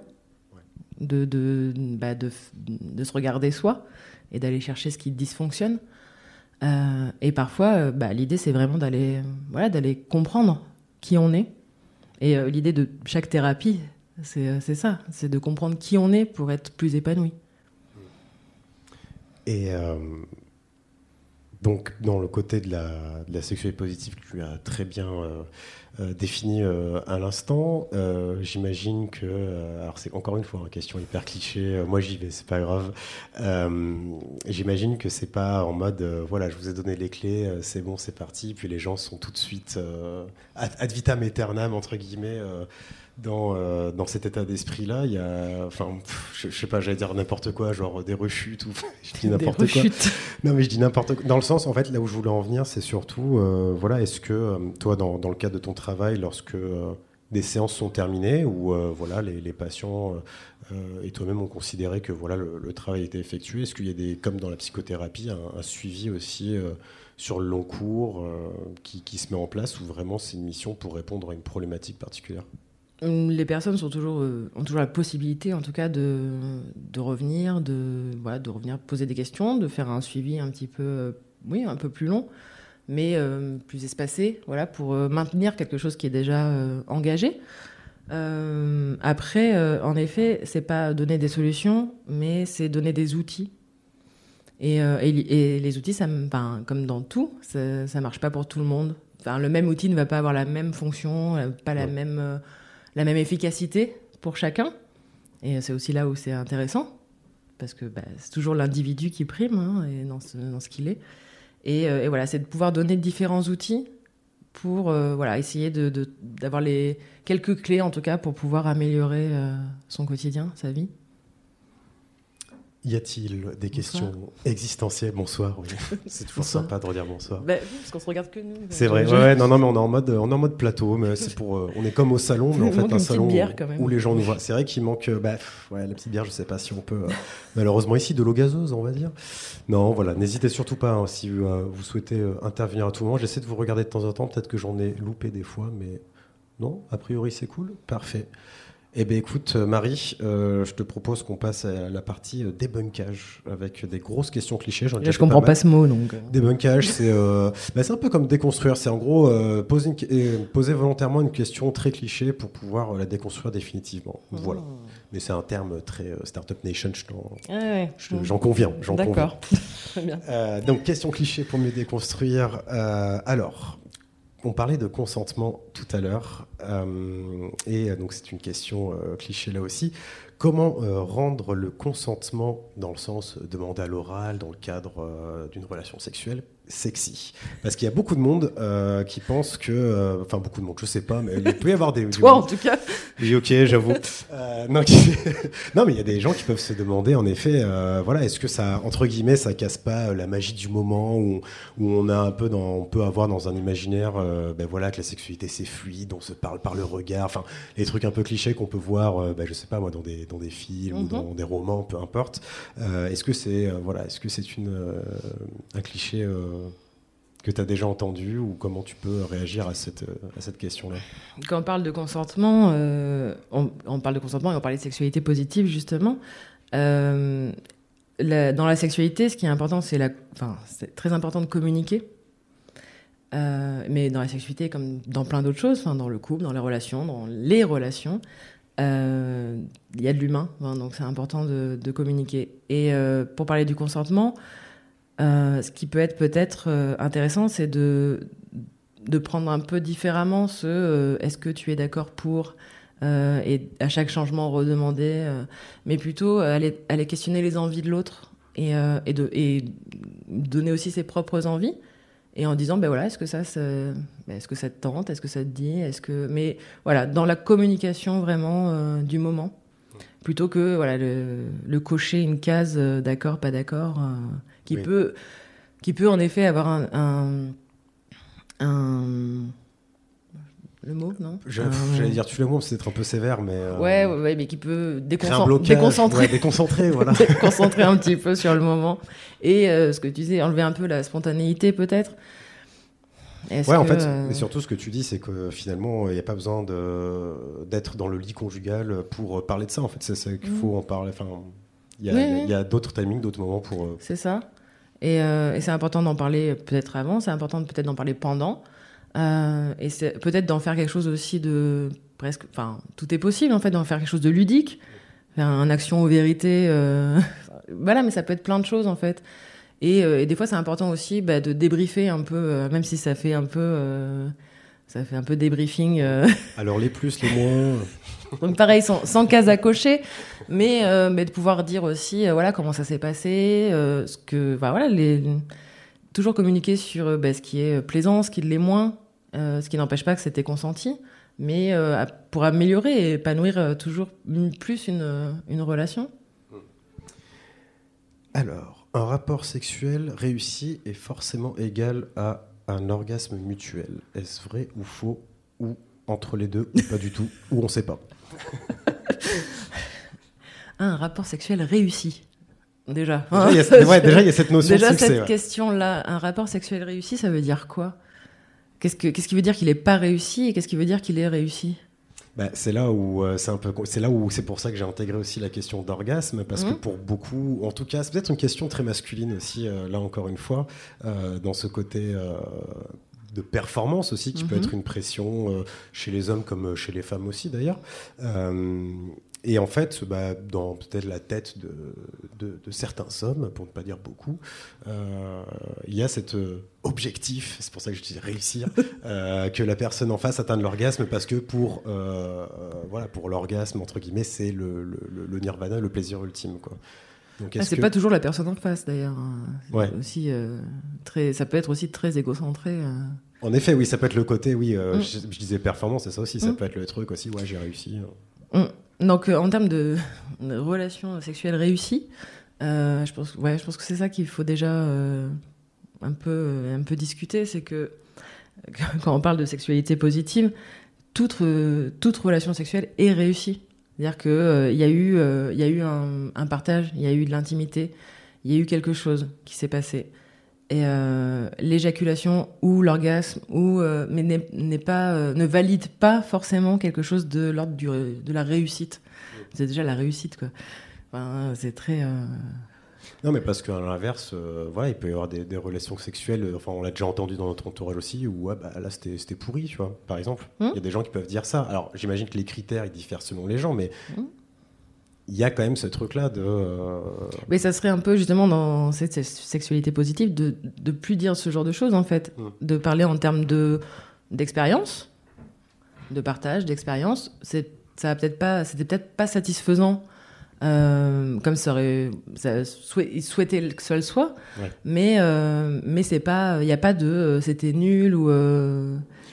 Speaker 2: de, de, bah de, se regarder soi et d'aller chercher ce qui dysfonctionne. Euh, et parfois, euh, bah, l'idée, c'est vraiment d'aller voilà, d'aller comprendre qui on est. Et euh, l'idée de chaque thérapie, c'est ça, c'est de comprendre qui on est pour être plus épanoui.
Speaker 1: Et donc, dans le côté de la, de la, sexualité positive tu as très bien défini euh, à l'instant. Euh, j'imagine que, alors c'est encore une fois une question hyper cliché. moi j'y vais, c'est pas grave. J'imagine que c'est pas en mode, voilà, je vous ai donné les clés, c'est bon, c'est parti. Puis les gens sont tout de suite ad, vitam aeternam entre guillemets dans, euh, dans cet état d'esprit-là, il y a, enfin, je, sais pas, j'allais dire n'importe quoi, genre des rechutes ou je dis n'importe quoi. Non, mais je dis n'importe quoi. Dans le sens, en fait, là où je voulais en venir, c'est surtout, euh, voilà, est-ce que euh, toi, dans, dans, le cadre de ton travail, lorsque des séances sont terminées ou voilà, les, les patients et toi-même ont considéré que voilà, le, travail était effectué, est-ce qu'il y a des, comme dans la psychothérapie, un, un suivi aussi sur le long cours qui, qui se met en place ou vraiment c'est une mission pour répondre à une problématique particulière?
Speaker 2: Les personnes sont toujours, euh, ont toujours la possibilité, en tout cas, de, de revenir, de, voilà, de revenir poser des questions, de faire un suivi un petit peu, euh, oui, un peu plus long, mais euh, plus espacé, voilà, pour maintenir quelque chose qui est déjà engagé. Après, en effet, c'est pas donner des solutions, mais c'est donner des outils. Et, et, et les outils, ça, comme dans tout, ça, ça marche pas pour tout le monde. Enfin, le même outil ne va pas avoir la même fonction, pas la
Speaker 1: Ouais.
Speaker 2: même, la même efficacité pour chacun. Et c'est aussi là où c'est intéressant, parce que bah, c'est toujours l'individu qui prime hein, et dans ce, qu'il est. Et, euh, et voilà, c'est de pouvoir donner différents outils pour euh, voilà, essayer de- de- d'avoir les quelques clés en tout cas pour pouvoir améliorer euh, son quotidien, sa vie.
Speaker 1: Y a-t-il des questions existentielles? Bonsoir, oui. C'est toujours
Speaker 2: Bonsoir.
Speaker 1: sympa de redire bonsoir.
Speaker 2: Bah, parce qu'on se regarde que nous.
Speaker 1: C'est vrai, ouais, non, non, mais on est en mode, on est en mode plateau, mais c'est pour, euh, on est comme au salon, mais en fait un salon
Speaker 2: bière,
Speaker 1: où-
Speaker 2: quand même.
Speaker 1: où les gens nous voient. C'est vrai qu'il manque, euh, bah, ouais, la petite bière, je sais pas si on peut, euh, malheureusement ici, de l'eau gazeuse, on va dire. Non, voilà, n'hésitez surtout pas hein, si euh, vous souhaitez intervenir à tout moment. J'essaie de vous regarder de temps en temps, peut-être que j'en ai loupé des fois, mais non, a priori c'est cool, parfait. Eh bien écoute euh, Marie, euh, je te propose qu'on passe à la partie euh, débunkage avec des grosses questions clichés. J'en
Speaker 2: Là, je comprends pas ce mot, donc.
Speaker 1: Débunkage, c'est euh, bah, un peu comme déconstruire. C'est en gros euh, poser, une- poser volontairement une question très cliché pour pouvoir la déconstruire définitivement. Voilà. Mais c'est un terme très Startup Nation, je t'en-
Speaker 2: Ah ouais.
Speaker 1: je- j'en conviens. j'en.
Speaker 2: D'accord. Très bien.
Speaker 1: Donc, question cliché pour mieux déconstruire. Alors, on parlait de consentement tout à l'heure. euh, et euh, donc, c'est une question euh, cliché là aussi. Comment rendre le consentement, dans le sens demander à l'oral, dans le cadre d'une relation sexuelle, sexy Parce qu'il y a beaucoup de monde euh, qui pense que. euh, Enfin, beaucoup de monde, je sais pas, mais il peut y avoir des.
Speaker 2: Toi, en tout cas.
Speaker 1: Oui, ok, j'avoue. Euh, non, qui- non, mais il y a des gens qui peuvent se demander, en effet, voilà, est-ce que ça, entre guillemets, ça casse pas la magie du moment où, où on a un peu, dans, on peut avoir dans un imaginaire, ben voilà, que la sexualité c'est fluide, on se parle par le regard, enfin, les trucs un peu clichés qu'on peut voir, ben, je sais pas moi, dans des, dans des films ou
Speaker 2: Mhm.
Speaker 1: dans des romans, peu importe. Est-ce que c'est, voilà, est-ce que c'est une, un cliché que tu as déjà entendu ou comment tu peux réagir à cette, euh, à cette question-là?
Speaker 2: Quand on parle de consentement, euh, on, parle de consentement et on parle de sexualité positive, justement. Euh, dans la sexualité, ce qui est important, c'est très important de communiquer. Euh, mais dans la sexualité, comme dans plein d'autres choses, enfin, dans le couple, dans les relations, dans les relations, euh, il y a de l'humain, hein, donc c'est important de, communiquer. Et euh, pour parler du consentement, euh, ce qui peut être peut-être euh, intéressant, c'est de, de prendre un peu différemment ce euh, est-ce que tu es d'accord pour et à chaque changement redemander, mais plutôt aller, aller questionner les envies de l'autre et, et, de, et donner aussi ses propres envies et en disant ben voilà est-ce que ça ben, est-ce que ça te tente est-ce que ça te dit est-ce que mais voilà dans la communication vraiment du moment plutôt que voilà le, cocher une case d'accord pas d'accord qui
Speaker 1: Oui.
Speaker 2: peut qui peut en effet avoir un, un, un- le mot non
Speaker 1: J'allais dire tu le mot, c'est être un peu sévère, mais. euh,
Speaker 2: ouais, ouais, mais qui peut déconcent-
Speaker 1: blocage,
Speaker 2: déconcentrer
Speaker 1: ouais, déconcentrer, voilà.
Speaker 2: concentrer un petit peu sur le moment. Et euh, ce que tu disais, enlever un peu la spontanéité peut-être.
Speaker 1: Ouais, en fait,
Speaker 2: euh,
Speaker 1: mais surtout ce que tu dis, c'est que finalement, il n'y a pas besoin d'être dans le lit conjugal pour parler de ça. En fait, c'est qu'il
Speaker 2: Mhm.
Speaker 1: faut en parler. Enfin, il y a,
Speaker 2: Oui, oui.
Speaker 1: d'autres timings, d'autres moments pour. euh,
Speaker 2: C'est ça. Et, euh, et c'est important d'en parler peut-être avant, c'est important peut-être d'en parler pendant. Euh, et c'est peut-être d'en faire quelque chose aussi de presque. Enfin, tout est possible en fait, d'en faire quelque chose de ludique. Faire un action aux vérités. euh, voilà, mais ça peut être plein de choses en fait. Et, et des fois, c'est important aussi bah, de débriefer un peu, même si ça fait un peu. ça fait un peu débriefing.
Speaker 1: Alors les plus, les moins.
Speaker 2: donc pareil, sans, case à cocher, mais, euh, de pouvoir dire aussi, euh, voilà, comment ça s'est passé, euh, ce que, voilà, toujours communiquer sur bah, ce qui est plaisant, ce qui l'est moins, ce qui n'empêche pas que c'était consenti, mais pour améliorer et épanouir toujours plus une, relation.
Speaker 1: Alors, un rapport sexuel réussi est forcément égal à un orgasme mutuel. Est-ce vrai ou faux Ou entre les deux Ou pas du tout Ou on ne sait pas
Speaker 2: un rapport sexuel réussi, déjà.
Speaker 1: Déjà, il y a, ouais, déjà, il y a cette notion
Speaker 2: Déjà,
Speaker 1: de succès.
Speaker 2: cette
Speaker 1: ouais.
Speaker 2: question-là, un rapport sexuel réussi, ça veut dire quoi? Qu'est-ce que- qu'est-ce qui veut dire qu'il n'est pas réussi et qu'est-ce qui veut dire qu'il est réussi?
Speaker 1: Bah, c'est là où euh, c'est un peu c'est là où c'est pour ça que j'ai intégré aussi la question d'orgasme parce que
Speaker 2: Mhm.
Speaker 1: pour beaucoup en tout cas c'est peut-être une question très masculine aussi euh, là encore une fois euh, dans ce côté de performance aussi, qui peut
Speaker 2: Mhm.
Speaker 1: être une pression euh, chez les hommes comme chez les femmes aussi d'ailleurs. Euh, et en fait, bah, dans peut-être la tête de, de- de certains hommes, pour ne pas dire beaucoup, euh, il y a cet euh, objectif, c'est pour ça que je dis réussir, euh, que la personne en face atteigne l'orgasme, parce que pour, euh, euh, voilà, pour l'orgasme, entre guillemets, c'est le, le- le- le nirvana, le plaisir ultime. Quoi. Donc,
Speaker 2: Ah, c'est
Speaker 1: que-
Speaker 2: pas toujours la personne en face d'ailleurs. C'est
Speaker 1: Ouais.
Speaker 2: Aussi, euh, très, ça peut être aussi très égocentré. euh.
Speaker 1: En effet, oui, ça peut être le côté, oui, euh,
Speaker 2: Mm.
Speaker 1: je, je disais performance, c'est ça aussi, ça
Speaker 2: Mm.
Speaker 1: peut être le truc aussi, ouais, j'ai réussi.
Speaker 2: Donc, euh, en termes de, de relations sexuelles réussies, je pense, ouais, je pense que c'est ça qu'il faut déjà un, peu, un peu discuter. C'est que quand on parle de sexualité positive, toute, toute relation sexuelle est réussie. C'est-à-dire qu'il il y a eu, euh, y a eu un, un partage, il y a eu de l'intimité, il y a eu quelque chose qui s'est passé. Et euh, l'éjaculation ou l'orgasme, ou euh, mais euh, ne valide pas forcément quelque chose de l'ordre de la réussite. C'est déjà la réussite, quoi. C'est très.
Speaker 1: Non, mais parce qu'à l'inverse, euh, voilà, il peut y avoir des, des relations sexuelles, euh, enfin, on l'a déjà entendu dans notre entourage aussi, où ouais, bah, là, c'était pourri, tu vois, par exemple. Il
Speaker 2: Hmm.
Speaker 1: y a des gens qui peuvent dire ça. Alors, j'imagine que les critères, ils diffèrent selon les gens, mais
Speaker 2: Hmm.
Speaker 1: il y a quand même ce truc-là de. euh,
Speaker 2: Mais ça serait un peu justement dans cette sexualité positive de de plus dire ce genre de choses en fait,
Speaker 1: Mm.
Speaker 2: de parler en termes de d'expérience, de partage, d'expérience. C'est ça peut-être pas, c'était peut-être pas satisfaisant euh, comme ça aurait, ça souhait- il souhaitait que ça le soit,
Speaker 1: Ouais.
Speaker 2: mais euh, mais c'est pas, il y a pas de euh, c'était nul ou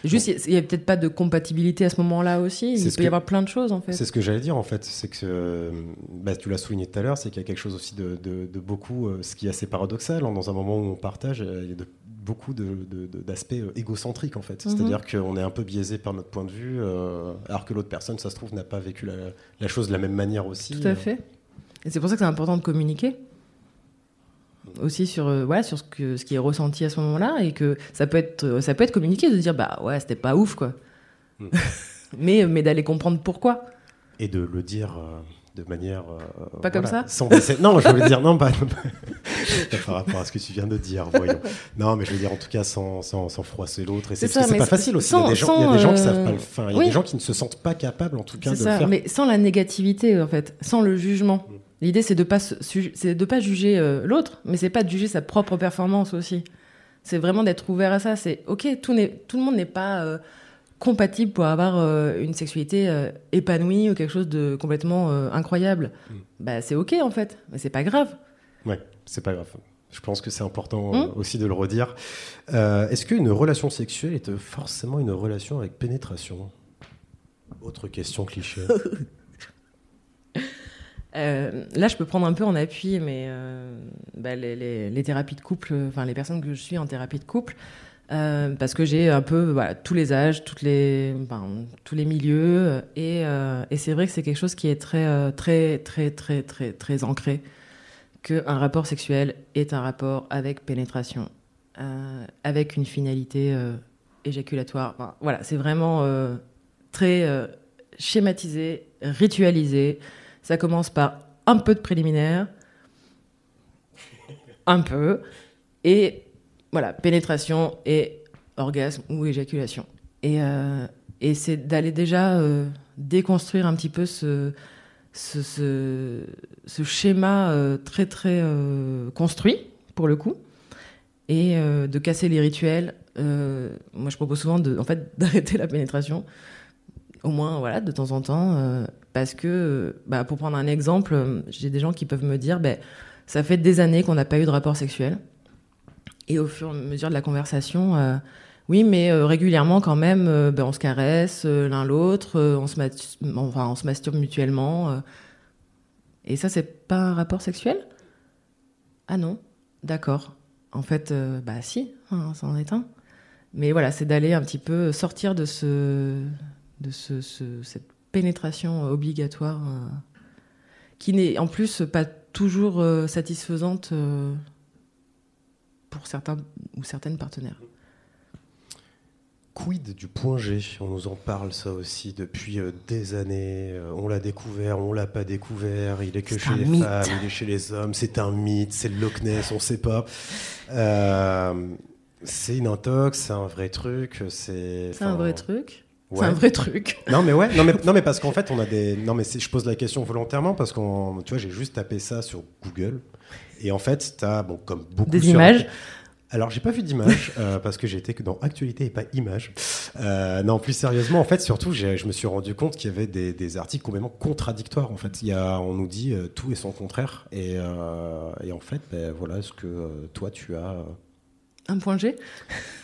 Speaker 2: juste il y a peut-être pas de compatibilité à ce moment-là aussi. Il peut y avoir plein de choses en fait.
Speaker 1: C'est ce que j'allais dire en fait, c'est que bah, tu l'as souligné tout à l'heure, c'est qu'il y a quelque chose aussi de, de- de beaucoup, ce qui est assez paradoxal, hein, dans un moment où on partage, il y a de- beaucoup d'aspects euh, égocentriques en fait.
Speaker 2: Mhm.
Speaker 1: C'est-à-dire qu'on est un peu biaisé par notre point de vue, euh, alors que l'autre personne, ça se trouve, n'a pas vécu la, la chose de la même manière aussi.
Speaker 2: Tout à fait. Et c'est pour ça que c'est important de communiquer aussi sur euh, voilà sur ce que ce qui est ressenti à ce moment-là et que ça peut être euh, ça peut être communiqué de dire bah ouais c'était pas ouf quoi.
Speaker 1: Mm.
Speaker 2: mais mais d'aller comprendre pourquoi.
Speaker 1: Et de le dire euh, de manière. euh,
Speaker 2: Pas comme ça
Speaker 1: sans Non, je voulais dire, non, pas, par rapport à ce que tu viens de dire, voyons. Non, mais je veux dire, en tout cas, sans, sans, sans froisser l'autre. Et c'est pas facile aussi. il y a des gens, il y a
Speaker 2: sans,
Speaker 1: des gens qui
Speaker 2: euh,
Speaker 1: savent pas le faire. Il y a
Speaker 2: oui.
Speaker 1: des gens qui ne se sentent pas capables, en tout cas, de le
Speaker 2: ça,
Speaker 1: faire.
Speaker 2: mais sans la négativité en fait, sans le jugement.
Speaker 1: Mm.
Speaker 2: L'idée c'est de pas c'est de pas juger euh, l'autre, mais c'est pas de juger sa propre performance aussi. C'est vraiment d'être ouvert à ça. C'est ok, tout n'est tout le monde n'est pas euh, compatible pour avoir euh, une sexualité euh, épanouie ou quelque chose de complètement euh, incroyable.
Speaker 1: Mm.
Speaker 2: Bah c'est ok en fait, mais c'est pas grave.
Speaker 1: Ouais, c'est pas grave. Je pense que c'est important euh, aussi de le redire. Est-ce qu'une relation sexuelle est forcément une relation avec pénétration? Autre question cliché.
Speaker 2: Là, je peux prendre un peu en appui, mais bah, les, les- les thérapies de couple, enfin les personnes que je suis en thérapie de couple, euh, parce que j'ai un peu voilà, tous les âges, toutes les, enfin, tous les milieux, euh, et, euh, et c'est vrai que c'est quelque chose qui est très, très, très, très, très, très ancré, qu'un rapport sexuel est un rapport avec pénétration, avec une finalité éjaculatoire. Voilà, c'est vraiment très schématisé, ritualisé. Ça commence par un peu de préliminaire, un peu, et voilà, pénétration et orgasme ou éjaculation. Et, euh, c'est d'aller déjà euh, déconstruire un petit peu ce, schéma euh, très très construit, pour le coup, et de casser les rituels. Moi, je propose souvent de, en fait, d'arrêter la pénétration, au moins voilà, de temps en temps, parce que, bah, pour prendre un exemple, j'ai des gens qui peuvent me dire, ben, ça fait des années qu'on n'a pas eu de rapport sexuel. Et au fur et à mesure de la conversation, euh, oui, mais euh, régulièrement quand même, euh, ben, on se caresse l'un l'autre, on, se masturbe mutuellement. et ça, c'est pas un rapport sexuel? Ah non, d'accord. En fait, bah si, hein, ça en est un. Mais voilà, c'est d'aller un petit peu sortir de ce, de ce, ce- cette pénétration obligatoire qui n'est en plus pas toujours satisfaisante pour certains ou certaines partenaires.
Speaker 1: Quid du point G? On nous en parle ça aussi depuis euh, des années. Euh, on l'a découvert, on l'a pas découvert. Il est que chez les
Speaker 2: mythe.
Speaker 1: femmes, il est chez les hommes. C'est un mythe, c'est le Loch Ness, on sait pas. Euh, C'est une intox, c'est un vrai truc, c'est.
Speaker 2: Un vrai truc.
Speaker 1: Ouais.
Speaker 2: C'est un vrai truc.
Speaker 1: Non mais ouais, non mais, non mais parce qu'en fait on a des, non mais je pose la question volontairement parce qu'on, tu vois, j'ai juste tapé ça sur Google et en fait t'as bon comme beaucoup
Speaker 2: Des
Speaker 1: sur-
Speaker 2: images
Speaker 1: Alors j'ai pas vu d'image euh, parce que j'étais que dans actualité et pas image. Euh, non plus sérieusement en fait surtout je me suis rendu compte qu'il y avait des, des articles complètement contradictoires en fait. Il y a, on nous dit euh, tout et son contraire et, et en fait ben, voilà ce que toi tu as. Euh,
Speaker 2: Un point G.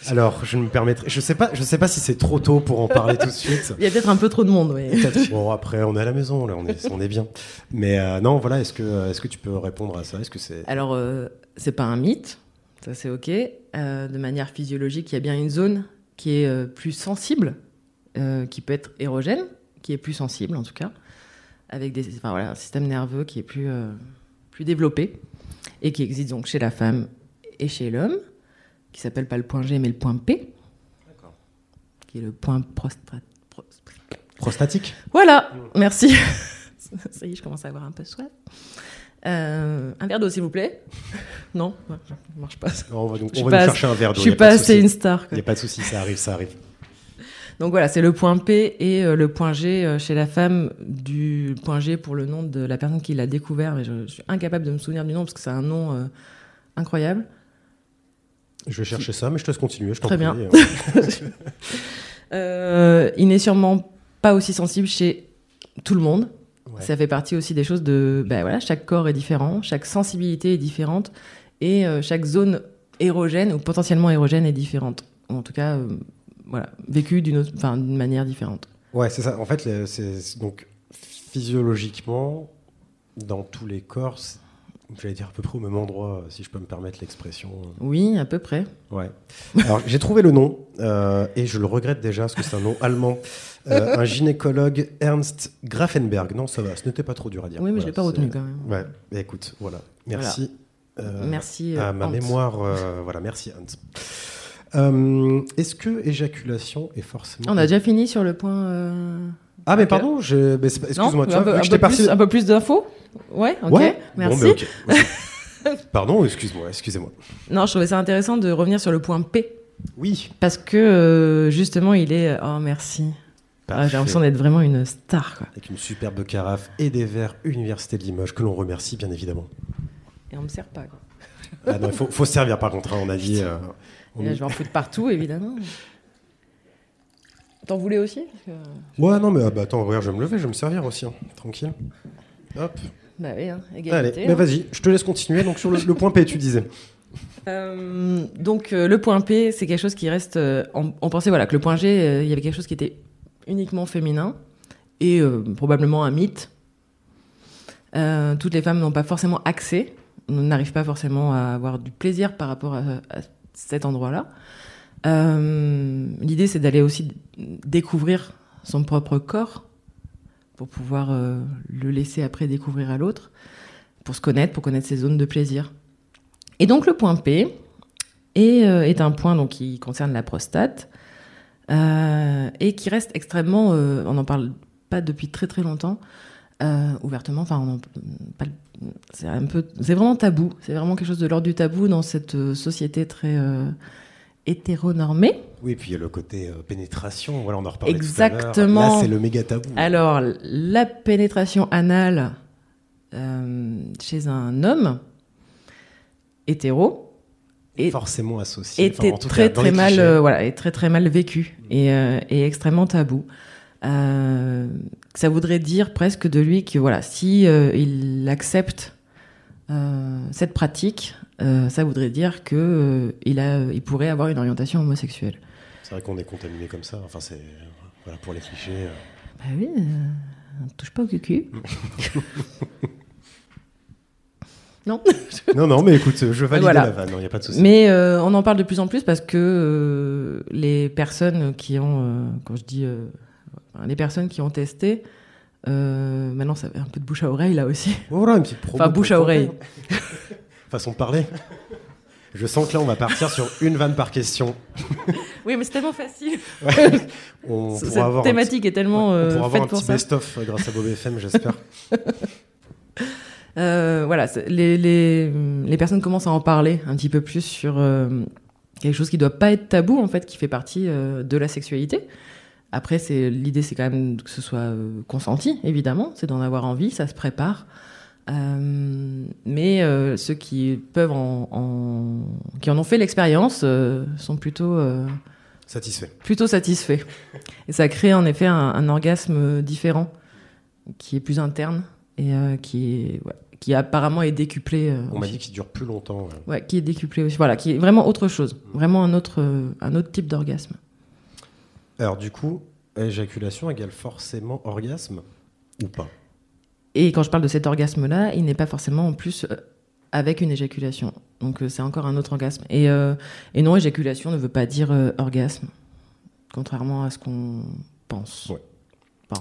Speaker 1: Alors, je me permettrai. Je sais pas. Je sais pas si c'est trop tôt pour en parler tout de suite.
Speaker 2: Il y a peut-être un peu trop de monde, oui.
Speaker 1: Bon, après, on est à la maison, là, on est, on est bien. Mais euh, non, voilà. Est-ce que, est-ce que tu peux répondre à ça? Est-ce que c'est
Speaker 2: Alors, euh, c'est pas un mythe, ça c'est ok. Euh, de manière physiologique, il y a bien une zone qui est euh, plus sensible, euh, qui peut être érogène, qui est plus sensible en tout cas, avec des, enfin, voilà, un système nerveux qui est plus, euh, plus développé et qui existe donc chez la femme et chez l'homme, qui s'appelle pas le point G mais le point P, qui est le point prostate. pro-
Speaker 1: prostatique
Speaker 2: Voilà, merci. Ça y est, je commence à avoir un peu soif. Euh, un verre d'eau, s'il vous plaît. Non, ça marche pas.
Speaker 1: Non, On va, donc,
Speaker 2: Je
Speaker 1: on
Speaker 2: suis
Speaker 1: va
Speaker 2: pas
Speaker 1: nous chercher un verre d'eau.
Speaker 2: Je suis pas
Speaker 1: de
Speaker 2: assez une star.
Speaker 1: Il n'y a pas de souci, ça arrive, ça arrive.
Speaker 2: Donc voilà, c'est le point P et euh, le point G euh, chez la femme du point G pour le nom de la personne qui l'a découvert. Mais je, je suis incapable de me souvenir du nom parce que c'est un nom euh, incroyable.
Speaker 1: Je vais chercher ça, mais je te laisse continuer. Je
Speaker 2: Très bien. Euh, il n'est sûrement pas aussi sensible chez tout le monde.
Speaker 1: Ouais.
Speaker 2: Ça fait partie aussi des choses de. Ben voilà, chaque corps est différent, chaque sensibilité est différente et euh, chaque zone érogène ou potentiellement érogène est différente. En tout cas, euh, voilà, vécue d'une manière différente.
Speaker 1: Ouais, c'est ça. En fait, c'est donc physiologiquement, dans tous les corps, c'est- j'allais dire à peu près au même endroit, si je peux me permettre l'expression.
Speaker 2: Oui, à peu près.
Speaker 1: Ouais. Alors j'ai trouvé le nom euh, et je le regrette déjà parce que c'est un nom allemand. Euh, un gynécologue Ernst Grafenberg. Non, ça va, ce n'était pas trop dur à dire.
Speaker 2: Oui, mais je
Speaker 1: Voilà,
Speaker 2: l'ai pas retenu quand même.
Speaker 1: Ouais, écoute, voilà. Merci. euh,
Speaker 2: Merci. euh,
Speaker 1: à ma
Speaker 2: Hans.
Speaker 1: mémoire, euh, voilà, merci Hans. Euh, Est-ce que éjaculation est forcément.
Speaker 2: On a déjà fini sur le point. euh,
Speaker 1: Ah, mais pardon, je... excuse-moi, tu
Speaker 2: un
Speaker 1: vois,
Speaker 2: peu, peu plus, un peu plus d'infos Ouais, ok.
Speaker 1: Ouais
Speaker 2: Merci.
Speaker 1: Bon. Pardon, excuse-moi, excusez-moi.
Speaker 2: Non, je trouvais ça intéressant de revenir sur le point P.
Speaker 1: Oui.
Speaker 2: Parce que euh, justement, il est. Oh, merci. Ah,
Speaker 1: Parfait.
Speaker 2: J'ai l'impression d'être vraiment une star. Quoi.
Speaker 1: Avec une superbe carafe et des verres Université de Limoges, que l'on remercie bien évidemment.
Speaker 2: Et on me sert pas. Quoi.
Speaker 1: Ah non, faut, faut se servir par contre, hein, on a dit. euh, on-
Speaker 2: là, je vais en foutre partout, évidemment. T'en voulais aussi que-
Speaker 1: Ouais, non, mais ah bah, attends, regarde, je vais me lever, je vais me servir aussi, hein. tranquille. Hop.
Speaker 2: Bah oui, hein,
Speaker 1: Allez,
Speaker 2: égalité. hein.
Speaker 1: vas-y, je te laisse continuer. Donc sur le, le point P, tu disais.
Speaker 2: Euh, donc euh, le point P, c'est quelque chose qui reste. euh, on, on pensait voilà que le point G, euh, il y avait quelque chose qui était uniquement féminin et euh, probablement un mythe. Euh, toutes les femmes n'ont pas forcément accès, n'arrivent pas forcément à avoir du plaisir par rapport à, à cet endroit-là. Euh, L'idée, c'est d'aller aussi découvrir son propre corps pour pouvoir euh, le laisser après découvrir à l'autre, pour se connaître, pour connaître ses zones de plaisir. Et donc le point P est, euh, un point donc, qui concerne la prostate euh, et qui reste extrêmement, on n'en parle pas depuis très très longtemps, ouvertement, enfin c'est c'est vraiment tabou, c'est vraiment quelque chose de l'ordre du tabou dans cette société très hétéronormée.
Speaker 1: Oui, puis il y a le côté euh, pénétration, voilà, on en reparlait tout à l'heure.
Speaker 2: Exactement.
Speaker 1: Là, c'est le méga tabou.
Speaker 2: Alors la pénétration anale euh, chez un homme hétéro est
Speaker 1: forcément associé.
Speaker 2: était
Speaker 1: Enfin,
Speaker 2: très
Speaker 1: cas,
Speaker 2: très mal euh, voilà est très très mal vécu et, euh, et extrêmement tabou ça voudrait dire presque de lui que voilà si il accepte cette pratique euh, ça voudrait dire que euh, il a il pourrait avoir une orientation homosexuelle
Speaker 1: C'est vrai qu'on est contaminé comme ça. Enfin, c'est. Voilà, pour les clichés. euh.
Speaker 2: bah oui euh, on touche pas au cucu non
Speaker 1: Non, non, mais écoute, je valide
Speaker 2: Voilà.
Speaker 1: la vanne, il n'y a pas de souci.
Speaker 2: Mais euh, on en parle de plus en plus parce que les personnes qui ont, quand je dis, les personnes qui ont testé, maintenant ça fait un peu de bouche à oreille là aussi.
Speaker 1: Voilà, une petite promo.
Speaker 2: Enfin, bouche à
Speaker 1: le
Speaker 2: oreille.
Speaker 1: Façon de parler. Je sens que là, on va partir sur une vanne par question.
Speaker 2: Oui, mais c'est tellement facile.
Speaker 1: On
Speaker 2: Cette
Speaker 1: pourra avoir un
Speaker 2: thématique est tellement
Speaker 1: petit, on
Speaker 2: euh,
Speaker 1: pourra avoir un
Speaker 2: pour
Speaker 1: petit best-of euh, grâce à Bob FM, j'espère.
Speaker 2: Euh, voilà, les, les, les personnes commencent à en parler un petit peu plus sur, euh, quelque chose qui doit pas être tabou en fait, qui fait partie de la sexualité. Après, c'est l'idée, c'est quand même que ce soit consenti, évidemment, c'est d'en avoir envie, ça se prépare. Mais ceux qui peuvent en, qui en ont fait l'expérience sont plutôt
Speaker 1: Satisfait.
Speaker 2: Plutôt satisfait. Et ça crée en effet un, orgasme différent, qui est plus interne et euh, qui, est, qui apparemment est décuplé. Euh,
Speaker 1: On m'a dit qu'il dure plus longtemps.
Speaker 2: Ouais. qui est décuplé aussi. Voilà, qui est vraiment autre chose, vraiment un autre, euh, un autre type d'orgasme.
Speaker 1: Alors du coup, éjaculation égale forcément orgasme ou pas?
Speaker 2: Et quand je parle de cet orgasme-là, il n'est pas forcément en plus avec une éjaculation. Donc euh, c'est encore un autre orgasme. Et, euh, et, non, éjaculation ne veut pas dire euh, orgasme, contrairement à ce qu'on pense.
Speaker 1: Ouais.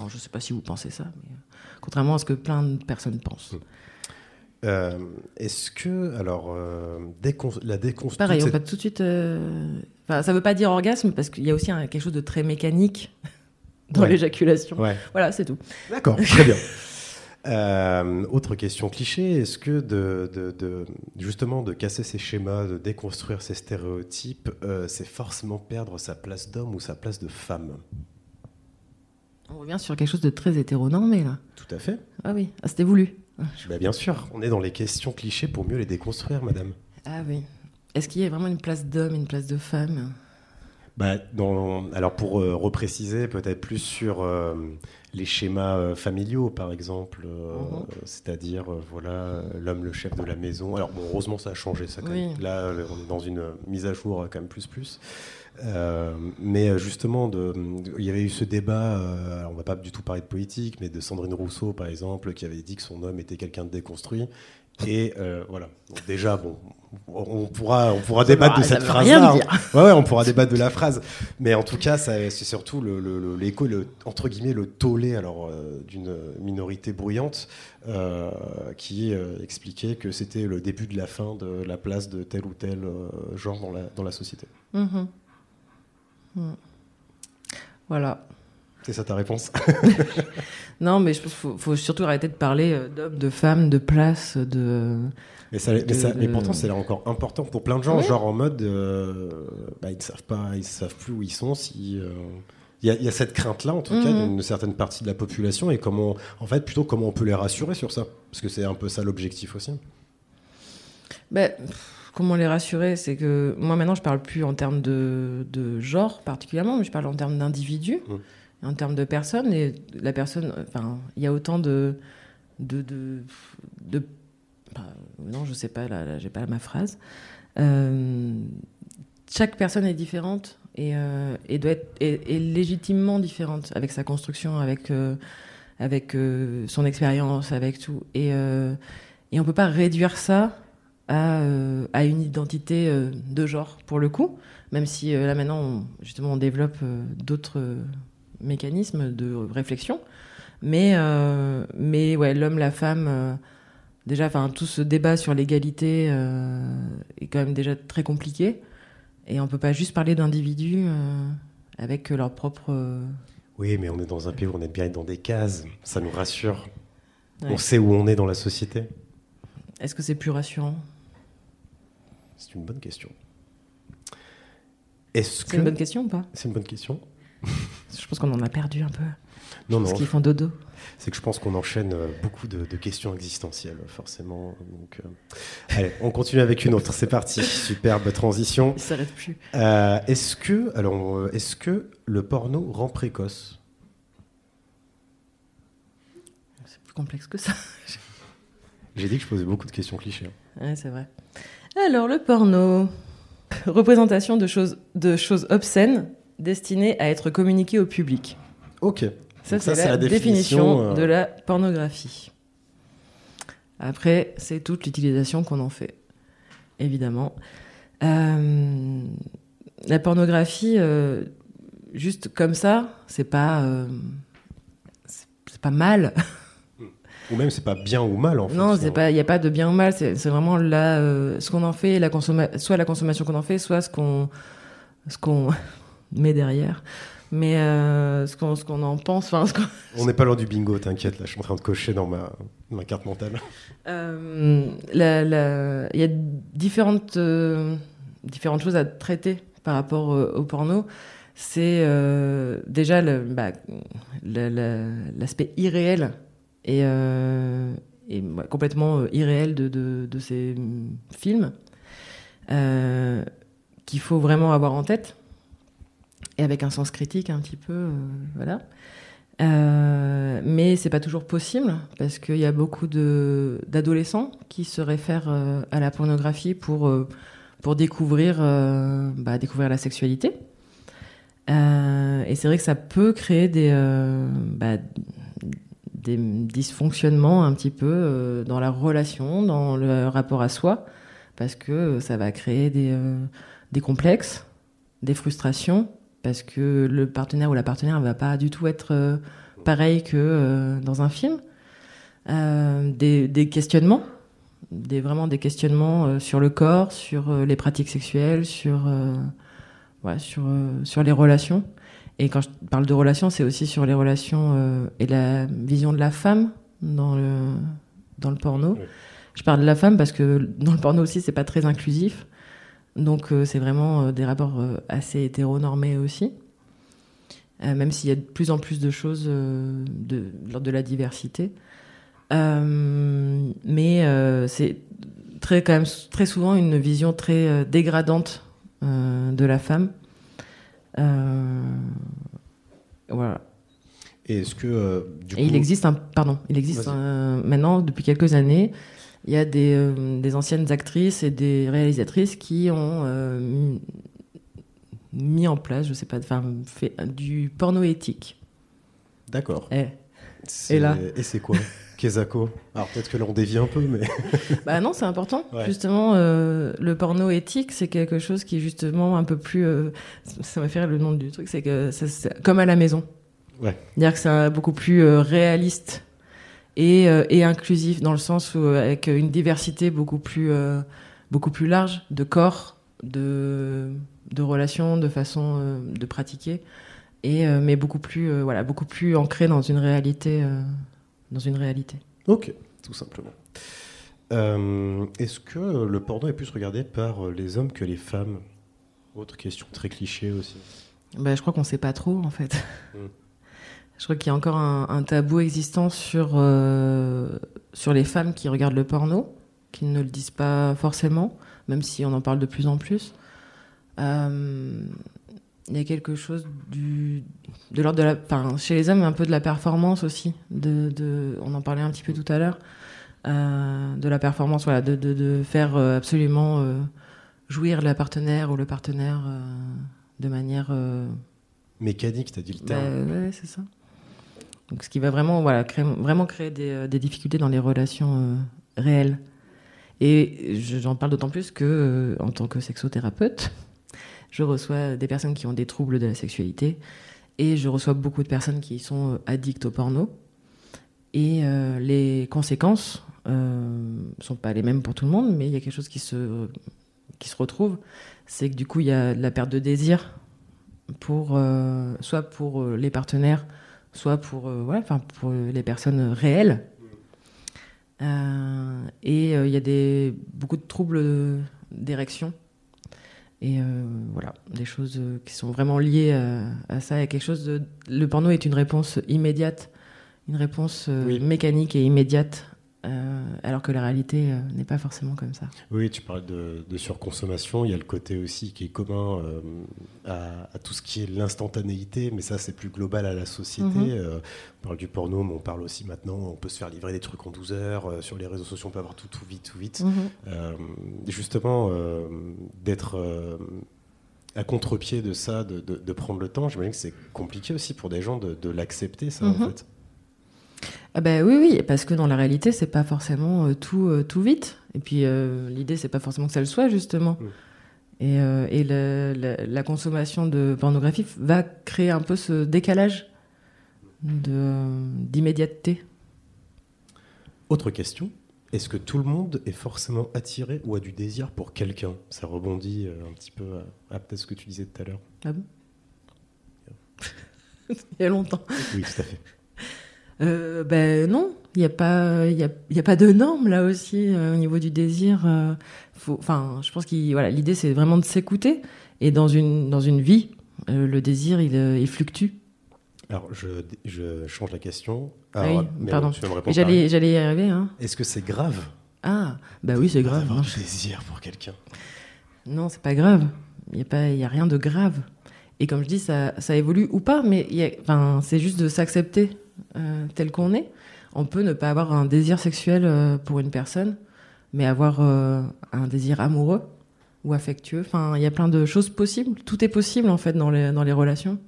Speaker 2: je ne sais pas si vous pensez ça, mais contrairement à ce que plein de personnes pensent.
Speaker 1: Est-ce que, alors, la déconstruction.
Speaker 2: Pareil, on va tout de suite. Enfin, ça ne veut pas dire orgasme parce qu'il y a aussi quelque chose de très mécanique dans l'éjaculation.
Speaker 1: Ouais.
Speaker 2: Voilà, c'est tout.
Speaker 1: D'accord, très bien. Euh, autre question cliché, est-ce que de, justement de casser ces schémas, de déconstruire ces stéréotypes, euh, c'est forcément perdre sa place d'homme ou sa place de femme?
Speaker 2: On revient sur quelque chose de très hétéronormé là.
Speaker 1: Tout à fait.
Speaker 2: Ah oui, ah, c'était voulu.
Speaker 1: Bah, bien sûr, on est dans les questions clichés pour mieux les déconstruire, madame.
Speaker 2: Ah oui. Est-ce qu'il y a vraiment une place d'homme, une place de femme?
Speaker 1: Bah, dans, alors pour euh, repréciser, peut-être plus sur euh, les schémas euh, familiaux, par exemple, mhm. c'est-à-dire voilà l'homme le chef de la maison. Alors bon, heureusement ça a changé ça. Quand même. Là, on est dans une mise à jour quand même plus plus. mais justement, de, il y avait eu ce débat. on va pas du tout parler de politique, mais de Sandrine Rousseau, par exemple, qui avait dit que son homme était quelqu'un de déconstruit. Et voilà. déjà, bon, on pourra, on pourra débattre de cette phrase-là. Hein. Ouais, ouais, on pourra débattre de la phrase. Mais en tout cas, c'est surtout l'écho, le, entre guillemets, le tollé alors euh, d'une minorité bruyante euh, qui euh, expliquait que c'était le début de la fin de la place de tel ou tel genre dans la, dans la société.
Speaker 2: Mm-hmm. Mm. Voilà.
Speaker 1: C'est ça ta réponse?
Speaker 2: Non, mais il faut, faut, surtout arrêter de parler d'hommes, de femmes, de place, de
Speaker 1: mais, ça, mais, pourtant, c'est encore important pour plein de gens, genre en mode, euh, bah, ils ne savent pas, ils savent plus où ils sont. Si euh, il y, a cette crainte-là, en tout cas, mhm. d'une certaine partie de la population, et comment, en fait, plutôt comment on peut les rassurer sur ça, parce que c'est un peu ça l'objectif aussi.
Speaker 2: Ben, comment les rassurer? C'est que moi maintenant, je parle plus en termes de, de genre particulièrement, mais je parle en termes d'individus, mmh. En termes de personnes. Et la personne, enfin, il y a autant de, non, je sais pas, là, j'ai pas ma phrase. Euh, chaque personne est différente et, euh, doit être est, légitimement différente avec sa construction, avec euh, avec son expérience, avec tout. Et et on peut pas réduire ça à, à une identité de genre pour le coup, même si là maintenant justement on développe d'autres mécanismes de réflexion. Mais mais ouais, l'homme, la femme déjà, enfin, tout ce débat sur l'égalité euh, est quand même déjà très compliqué. Et on peut pas juste parler d'individus euh, avec leur propre. Euh,
Speaker 1: oui, mais on est dans un pays où on aime bien être dans des cases. Ça nous rassure. On sait où on est dans la société.
Speaker 2: Est-ce que c'est plus rassurant?
Speaker 1: C'est une bonne question.
Speaker 2: C'est une bonne question ou pas?
Speaker 1: C'est une bonne question.
Speaker 2: Je pense qu'on en a perdu un peu.
Speaker 1: Non,
Speaker 2: Parce qu'ils font dodo
Speaker 1: c'est que je pense qu'on enchaîne euh, beaucoup de, questions existentielles, forcément. Donc, euh, allez, on continue avec une autre. C'est parti. Superbe transition.
Speaker 2: Il s'arrête plus.
Speaker 1: Euh, est-ce que, alors, est-ce que le porno rend précoce?
Speaker 2: C'est plus complexe que ça.
Speaker 1: J'ai dit que je posais beaucoup de questions clichés.
Speaker 2: Hein. c'est vrai. Alors, le porno. Représentation de choses, de choses obscènes destinées à être communiquées au public.
Speaker 1: Ok.
Speaker 2: Ça, c'est la, définition, euh, de la pornographie. Après, c'est toute l'utilisation qu'on en fait, évidemment. Euh, la pornographie, euh, juste comme ça, c'est pas, c'est pas mal.
Speaker 1: Ou même c'est pas bien ou mal en fait.
Speaker 2: Non, il n'y a pas de bien ou mal. C'est vraiment ce qu'on en fait, la soit la consommation qu'on en fait, soit ce qu'on ce qu'on met derrière. Mais euh, ce qu'on en pense.
Speaker 1: On n'est pas loin du bingo, t'inquiète, là, je suis en train de cocher dans ma, ma carte mentale.
Speaker 2: Euh, il y a différentes, euh, différentes choses à traiter par rapport au porno. C'est déjà bah, l'aspect irréel et, et complètement irréel de, de, de ces films qu'il faut vraiment avoir en tête et avec un sens critique un petit peu, euh, voilà. Euh, mais c'est pas toujours possible parce qu'il y a beaucoup d'adolescents qui se réfèrent euh, à la pornographie pour, euh, pour découvrir, bah, découvrir la sexualité. et c'est vrai que ça peut créer des, bah, des dysfonctionnements un petit peu dans la relation, dans le rapport à soi, parce que ça va créer des, des complexes, des frustrations, parce que le partenaire ou la partenaire ne va pas du tout être euh, pareil que euh, dans un film. Euh, des, questionnements, des, vraiment des questionnements sur le corps, sur les pratiques sexuelles, sur, ouais, sur, sur les relations. Et quand je parle de relations, c'est aussi sur les relations et la vision de la femme dans le, dans le porno. Je parle de la femme parce que dans le porno aussi, c'est pas très inclusif. Donc euh, c'est vraiment euh, des rapports euh, assez hétéronormés aussi. même s'il y a de plus en plus de choses de, lors de la diversité. mais c'est très, quand même, très souvent une vision très dégradante de la femme. voilà.
Speaker 1: Et est-ce que
Speaker 2: il existe un pardon, il existe maintenant depuis quelques années il y a euh, des, anciennes actrices et des réalisatrices qui ont euh, mis en place, je sais pas, enfin, fait du porno éthique.
Speaker 1: D'accord.
Speaker 2: Eh. Et là
Speaker 1: Et c'est quoi? Kezako? Alors peut-être que là on dévie un peu, mais.
Speaker 2: bah non, c'est important. Justement, euh, le porno éthique, c'est quelque chose qui est justement un peu plus. ça m'a fait rire le nom du truc, c'est que c'est comme à la maison.
Speaker 1: Ouais.
Speaker 2: C'est-à-dire que c'est beaucoup plus réaliste et, euh, et inclusif dans le sens où euh, avec une diversité beaucoup plus euh, beaucoup plus large de corps, de de relations, de façon de pratiquer et mais beaucoup plus voilà beaucoup plus ancré dans une réalité dans une réalité.
Speaker 1: Ok, tout simplement. Est-ce que le porno est plus regardé par les hommes que les femmes? Autre question très cliché aussi.
Speaker 2: Ben, je crois qu'on sait pas trop en fait. Hmm. Je crois qu'il y a encore un, tabou existant sur, euh, sur les femmes qui regardent le porno, qui ne le disent pas forcément, même si on en parle de plus en plus. Euh, il y a quelque chose du, de l'ordre de la. Enfin, chez les hommes, un peu de la performance aussi. De, de on en parlait un petit peu tout à l'heure. Euh, de la performance, voilà, de, de, de faire absolument jouir la partenaire ou le partenaire de manière.
Speaker 1: Mécanique, t'as dit le terme.
Speaker 2: Bah, ouais, c'est ça. Donc, ce qui va vraiment, voilà, créer, vraiment créer des, euh, difficultés dans les relations euh, réelles. Et j'en parle d'autant plus que, euh, en tant que sexothérapeute, je reçois des personnes qui ont des troubles de la sexualité et je reçois beaucoup de personnes qui sont addictes au porno. Et les conséquences ne sont pas les mêmes pour tout le monde, mais il y a quelque chose qui se, qui se retrouve. C'est que du coup, il y a de la perte de désir pour, soit pour les partenaires, soit pour, euh, pour les personnes réelles. Euh, et euh, il y a des, beaucoup de troubles d'érection. Et voilà, des choses qui sont vraiment liées à, ça. A quelque chose de... Le porno est une réponse immédiate, une réponse mécanique et immédiate euh, alors que la réalité euh, n'est pas forcément comme ça.
Speaker 1: Oui, tu parles de, surconsommation. Il y a le côté aussi qui est commun euh, à, tout ce qui est l'instantanéité, mais ça, c'est plus global à la société. Mhm. on parle du porno, mais on parle aussi maintenant, on peut se faire livrer des trucs en 12 heures. sur les réseaux sociaux, on peut avoir tout, tout vite, tout vite. Mhm. justement, d'être à contre-pied de ça, de, prendre le temps, j'imagine que c'est compliqué aussi pour des gens de, l'accepter, ça, en mhm. fait.
Speaker 2: Ah ben oui, oui, parce que dans la réalité, c'est pas forcément euh, tout, euh, tout vite. Et puis euh, l'idée, c'est pas forcément que ça le soit, justement. Mm. Et, et la, consommation de pornographie va créer un peu ce décalage d'immédiateté.
Speaker 1: Autre question. Est-ce que tout le monde est forcément attiré ou a du désir pour quelqu'un? Ça rebondit un petit peu à, peut-être ce que tu disais tout à l'heure.
Speaker 2: Ah bon? Il y a longtemps.
Speaker 1: Oui, tout à fait.
Speaker 2: Euh, ben non, Il n'y a pas, il y a, y a, pas de normes là aussi au niveau du désir. Enfin, je pense qu'il, voilà, l'idée c'est vraiment de s'écouter et dans une dans une vie, le désir il, il fluctue.
Speaker 1: Alors, je, je, change la question.
Speaker 2: Ah oui, pardon. J'allais, j'allais y arriver. Hein.
Speaker 1: Est-ce que c'est grave
Speaker 2: Ah, bah oui, c'est grave.
Speaker 1: Avoir du désir pour quelqu'un?
Speaker 2: Non, c'est pas grave. Il n'y a, pas, y a rien de grave. Et comme je dis, ça, ça évolue ou pas, mais enfin, c'est juste de s'accepter euh, tel qu'on est. On peut ne pas avoir un désir sexuel euh, pour une personne, mais avoir euh, un désir amoureux ou affectueux. Enfin, il y a plein de choses possibles. Tout est possible en fait dans les, dans les relations.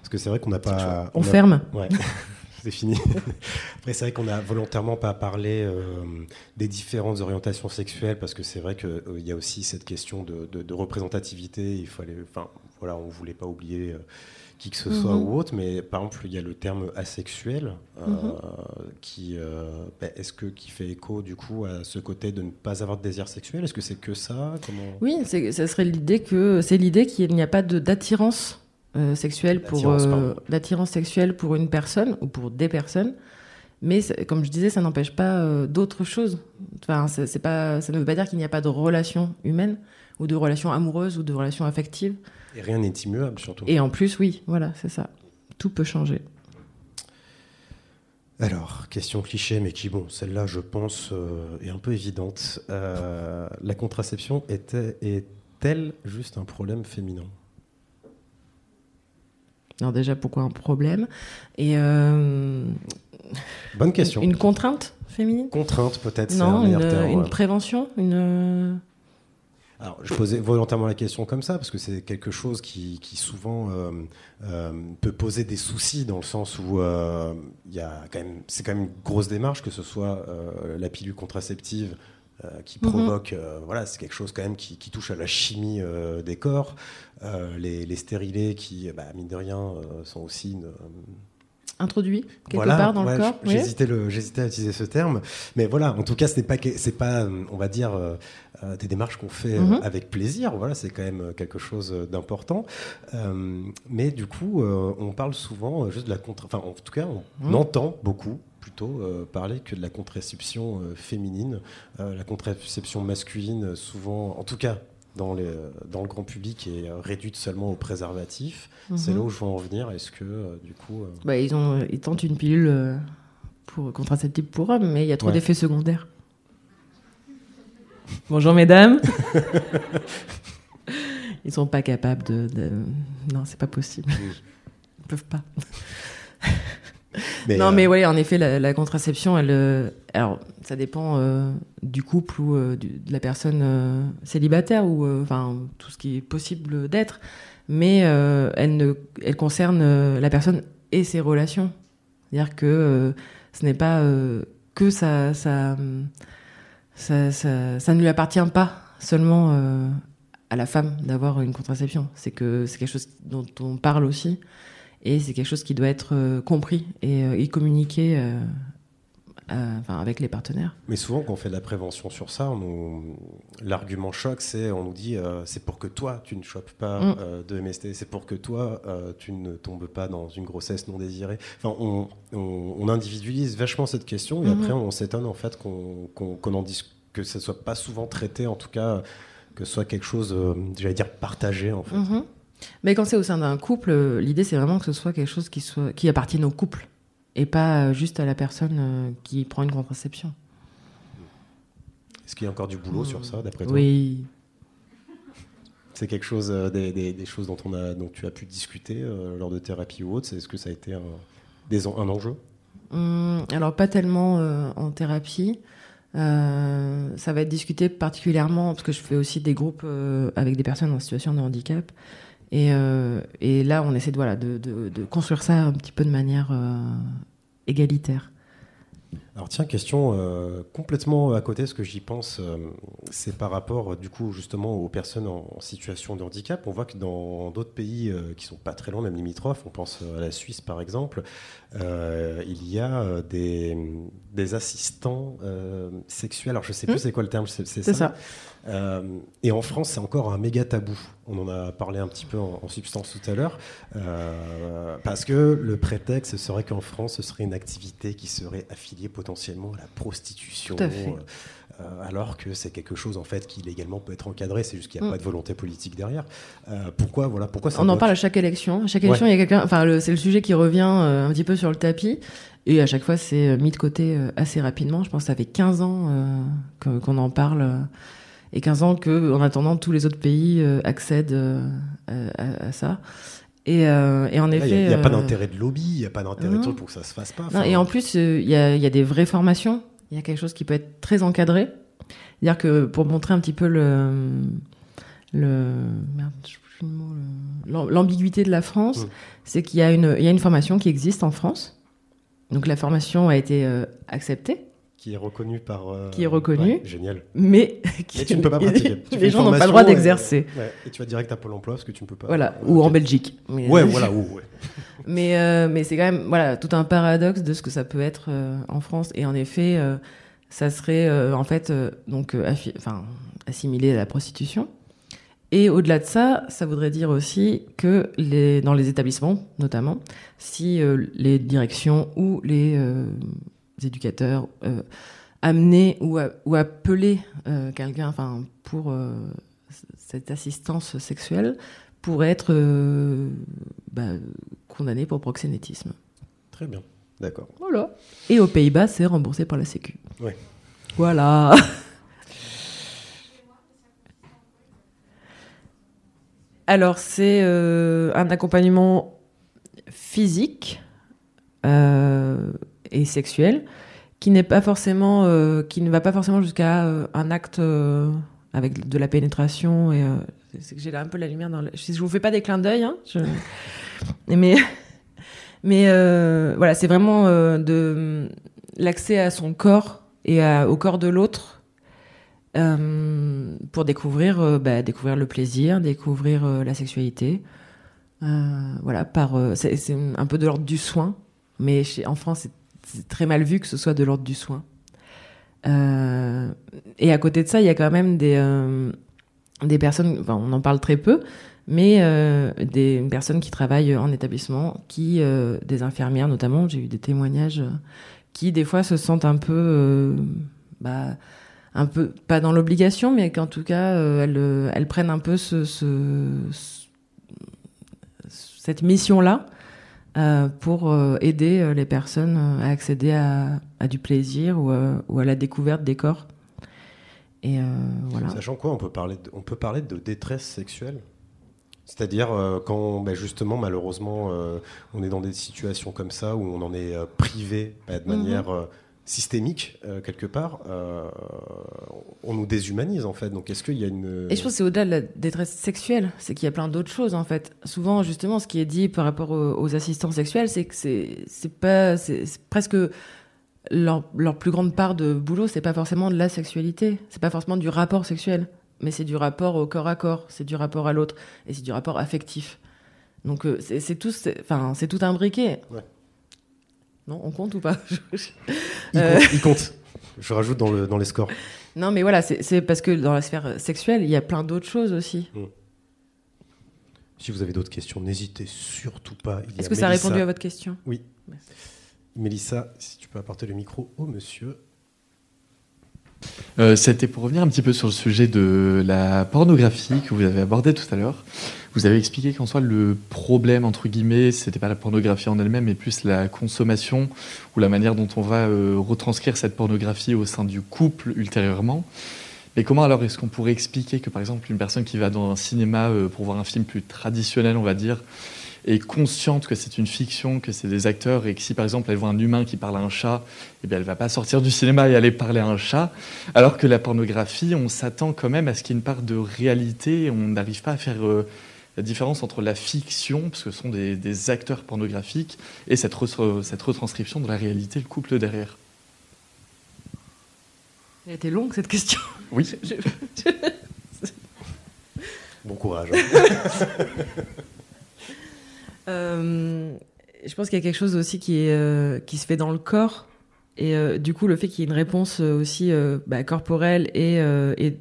Speaker 1: Parce que c'est vrai qu'on n'a pas.
Speaker 2: On, ferme.
Speaker 1: Ouais. c'est fini. Après, c'est vrai qu'on n'a volontairement pas parlé euh, des différentes orientations sexuelles parce que c'est vrai qu'il euh, y a aussi cette question de, de, représentativité. Il fallait, enfin, voilà, on voulait pas oublier euh, qui que ce soit mhm. ou autre, mais par exemple, il y a le terme asexuel mhm. qui, ben, est-ce que qui fait écho du coup à ce côté de ne pas avoir de désir sexuel? Est-ce que c'est que ça? Comment...
Speaker 2: Oui, ça serait l'idée que c'est l'idée qu'il n'y a pas d'attirance euh, sexuelle pour euh, l'attirance sexuelle pour une personne ou pour des personnes. Mais comme je disais, ça n'empêche pas euh, d'autres choses. Enfin, c'est pas, ça ne veut pas dire qu'il n'y a pas de relation humaine ou de relation amoureuse ou de relation affective.
Speaker 1: Et rien n'est immuable surtout.
Speaker 2: Et en plus, oui, voilà, c'est ça. Tout peut changer.
Speaker 1: Alors, question cliché, mais qui, bon, celle-là, je pense, est un peu évidente. la contraception était, est-elle juste un problème féminin?
Speaker 2: Alors déjà, pourquoi un problème? Et euh,
Speaker 1: Bonne question.
Speaker 2: Une contrainte féminine?
Speaker 1: Contrainte peut-être.
Speaker 2: Non, une, une prévention, une.
Speaker 1: Alors, je posais volontairement la question comme ça parce que c'est quelque chose qui, qui souvent euh, euh, peut poser des soucis dans le sens où même, c'est quand même une grosse démarche que ce soit la pilule contraceptive euh, qui mhm. provoque, euh, voilà, c'est quelque chose quand même qui, touche à la chimie euh, des corps. Les, stérilés qui, bah, mine de rien, sont aussi une,
Speaker 2: introduit quelque part dans le corps.
Speaker 1: J'hésitais à utiliser ce terme, mais voilà. En tout cas, ce n'est pas, c'est pas, on va dire, des démarches qu'on fait mhm. avec plaisir. Voilà, c'est quand même quelque chose d'important. mais du coup, on parle souvent juste de la contre. Enfin, en tout cas, on mhm. entend beaucoup plutôt euh, parler que de la contraception euh, féminine. Euh, la contraception masculine, souvent, en tout cas dans, les, dans le grand public, est réduite seulement au préservatif. C'est mhm. là où je veux en venir. Est-ce que, du coup.
Speaker 2: Bah, ils, ont, ils tentent une pilule pour contraceptive pour hommes, mais il y a trop d'effets secondaires. Bonjour mesdames. Ils sont pas capables de. de... Non, c'est pas possible. Ils peuvent pas non, mais euh, oui, en effet, la, contraception, elle, euh, alors, ça dépend euh, du couple ou de la personne célibataire ou enfin tout ce qui est possible d'être, mais elle, ne, elle concerne la personne et ses relations. C'est-à-dire que ce n'est pas que ça ça, ça, ça, ne lui appartient pas seulement à la femme d'avoir une contraception. C'est que c'est quelque chose dont on parle aussi. Et c'est quelque chose qui doit être euh, compris et, euh, communiqué euh, enfin, avec les partenaires.
Speaker 1: Mais souvent, quand on fait de la prévention sur ça, l'argument choc, c'est on nous dit c'est pour que toi, tu ne chopes pas mm. de MST, c'est pour que toi, tu ne tombes pas dans une grossesse non désirée. Enfin, on, on, individualise vachement cette question et mm-hmm. après, on s'étonne en fait qu'on en dise que ça soit pas souvent traité, en tout cas, que ce soit quelque chose, j'allais dire, partagé en fait.
Speaker 2: Mm-hmm. Mais quand c'est au sein d'un couple, l'idée c'est vraiment que ce soit quelque chose qui, soit, qui appartienne au couple et pas euh, juste à la personne euh, qui prend une contraception.
Speaker 1: Est-ce qu'il y a encore du boulot sur ça, d'après toi?
Speaker 2: Oui.
Speaker 1: C'est quelque chose, euh, des, des, choses dont, on a, dont tu as pu discuter lors de thérapie ou autre Est-ce que ça a été un, des, un enjeu?
Speaker 2: Hum, Alors, pas tellement en thérapie. ça va être discuté particulièrement parce que je fais aussi des groupes avec des personnes en situation de handicap. Euh, et, là, on essaie de, voilà, de, construire ça un petit peu de manière euh, égalitaire.
Speaker 1: Alors tiens, question euh, complètement à côté, ce que j'y pense, c'est par rapport du coup justement aux personnes en, situation de handicap. On voit que dans d'autres pays qui sont pas très loin, même limitrophes, on pense à la Suisse par exemple, il y a des, des assistants sexuels. Alors je sais plus hmm. c'est quoi le terme, c'est ça. ça. Euh, et en France, c'est encore un méga tabou. On en a parlé un petit peu en, substance tout à l'heure. Euh, parce que le prétexte serait qu'en France, ce serait une activité qui serait affiliée lié potentiellement à la prostitution.
Speaker 2: Tout à fait.
Speaker 1: Euh, alors que c'est quelque chose en fait qui légalement peut être encadré, c'est juste qu'il n'y a
Speaker 2: Mm.
Speaker 1: pas de volonté politique derrière. Euh, pourquoi voilà pourquoi ça
Speaker 2: On en parle à chaque élection. À chaque élection, il y a quelqu'un. Enfin, c'est le sujet qui revient euh, un petit peu sur le tapis. Et à chaque fois, c'est euh, mis de côté assez rapidement. Je pense que ça fait 15 ans qu'on en parle. et 15 ans que, en attendant, tous les autres pays accèdent à ça. Et, euh, et en
Speaker 1: Là, Il
Speaker 2: effet.
Speaker 1: n'y a, pas
Speaker 2: euh,
Speaker 1: d'intérêt de lobby, il n'y a pas d'intérêt de truc pour que ça se fasse pas.
Speaker 2: Non, et en plus, euh, il y, a, il y a des vraies formations. Il y a quelque chose qui peut être très encadré. C'est-à-dire que pour montrer un petit peu le. le merde, je L'ambiguïté de la France,
Speaker 1: Mm.
Speaker 2: c'est qu'il y, a une- il y a une formation qui existe en France. Donc la formation a été euh, acceptée,
Speaker 1: qui est reconnu par. euh,
Speaker 2: Qui est reconnu.
Speaker 1: ouais, génial.
Speaker 2: mais,
Speaker 1: Mais tu ne peux pas pratiquer. Tu
Speaker 2: les gens n'ont pas le droit
Speaker 1: et-
Speaker 2: d'exercer.
Speaker 1: ouais, et tu vas direct à Pôle emploi parce que tu ne peux pas.
Speaker 2: Voilà, ou en Belgique. Mais-
Speaker 1: Ouais, voilà, ou, ouais.
Speaker 2: Mais, euh, mais c'est quand même voilà, tout un paradoxe de ce que ça peut être euh, en France. Et en effet, ça serait en fait donc, enfin, assimilé à la prostitution. Et au-delà de ça, ça voudrait dire aussi que les, dans les établissements, notamment, si euh, les directions ou les euh, éducateurs euh, amenaient ou, a- ou appelaient euh, quelqu'un enfin, pour euh, cette assistance sexuelle, pourrait être euh, bah, condamné pour proxénétisme.
Speaker 1: Très bien. D'accord.
Speaker 2: Voilà. Et aux Pays-Bas, c'est remboursé par la Sécu.
Speaker 1: Ouais.
Speaker 2: Voilà. Alors, c'est euh, un accompagnement physique euh, et sexuel qui n'est pas forcément, euh, qui ne va pas forcément jusqu'à euh, un acte euh, avec de la pénétration et c'est- que j'ai un peu la lumière dans le... Je, vous fais pas des clins d'œil, hein, mais mais voilà, c'est vraiment de l'accès à son corps et au corps de l'autre pour découvrir, bah, découvrir le plaisir, découvrir la sexualité. Voilà, par c'est un peu de l'ordre du soin, mais chez, en France, c'est- très mal vu que ce soit de l'ordre du soin. Euh, et à côté de ça, il y a quand même des, euh, des personnes, on en parle très peu, mais euh, des personnes qui travaillent en établissement, qui, des infirmières notamment, j'ai eu des témoignages, qui des fois se sentent un peu, bah, un peu pas dans l'obligation, mais qu'en tout cas elles, elles prennent un peu ce- cette mission-là euh, pour euh, aider euh, les personnes à accéder à, à du plaisir ou, à- ou à la découverte des corps. Et voilà.
Speaker 1: Sachant quoi, on peut parler de, on peut parler de détresse sexuelle. C'est-à-dire euh, quand ben, justement malheureusement euh, on est dans des situations comme ça où on en est euh, privé bah, de
Speaker 2: Mhm.
Speaker 1: manière systémique euh, quelque part, euh, on nous déshumanise en fait. Donc est-ce qu'il y a une
Speaker 2: Et je pense que c'est au-delà de la détresse sexuelle, c'est qu'il y a plein d'autres choses en fait. Souvent, justement, ce qui est dit par rapport aux, aux assistants sexuels, c'est que c'est c'est pas c'est c'est presque leur, leur plus grande part de boulot, c'est pas forcément de la sexualité, c'est pas forcément du rapport sexuel, mais c'est du rapport au corps à corps, c'est du rapport à l'autre et c'est du rapport affectif. Donc euh, c'est c'est tout, enfin c'est tout imbriqué.
Speaker 1: Ouais.
Speaker 2: Non, on compte ou pas
Speaker 1: il,
Speaker 2: euh,
Speaker 1: compte, il compte. Je rajoute dans, le, dans les scores.
Speaker 2: Non, mais voilà, c'est parce que dans la sphère sexuelle, il y a plein d'autres choses aussi.
Speaker 1: Si vous avez d'autres questions, n'hésitez surtout pas.
Speaker 2: Est-ce que ça a répondu à votre question?
Speaker 1: Oui.
Speaker 2: Merci.
Speaker 1: Mélissa, si tu peux apporter le micro au monsieur.
Speaker 3: Euh, C'était pour revenir un petit peu sur le sujet de la pornographie que vous avez abordé tout à l'heure. Vous avez expliqué qu'en soi, le problème, entre guillemets, c'était pas la pornographie en elle-même, mais plus la consommation ou la manière dont on va euh, retranscrire cette pornographie au sein du couple ultérieurement. Mais comment alors est-ce qu'on pourrait expliquer que, par exemple, une personne qui va dans un cinéma euh, pour voir un film plus traditionnel, on va dire, est consciente que c'est une fiction, que c'est des acteurs, et que si par exemple elle voit un humain qui parle à un chat, eh bien elle va pas sortir du cinéma et aller parler à un chat, alors que la pornographie, on s'attend quand même à ce qu'il y ait une part de réalité, on n'arrive pas à faire euh, la différence entre la fiction, parce que ce sont des, des acteurs pornographiques, et cette, re- cette retranscription de la réalité, le couple derrière.
Speaker 2: Elle a été longue cette question.
Speaker 3: Oui.
Speaker 1: Bon courage. hein.
Speaker 2: Euh, je pense qu'il y a quelque chose aussi qui, est, euh, qui se fait dans le corps. Et euh, du coup, le fait qu'il y ait une réponse aussi euh, bah, corporelle et, euh, et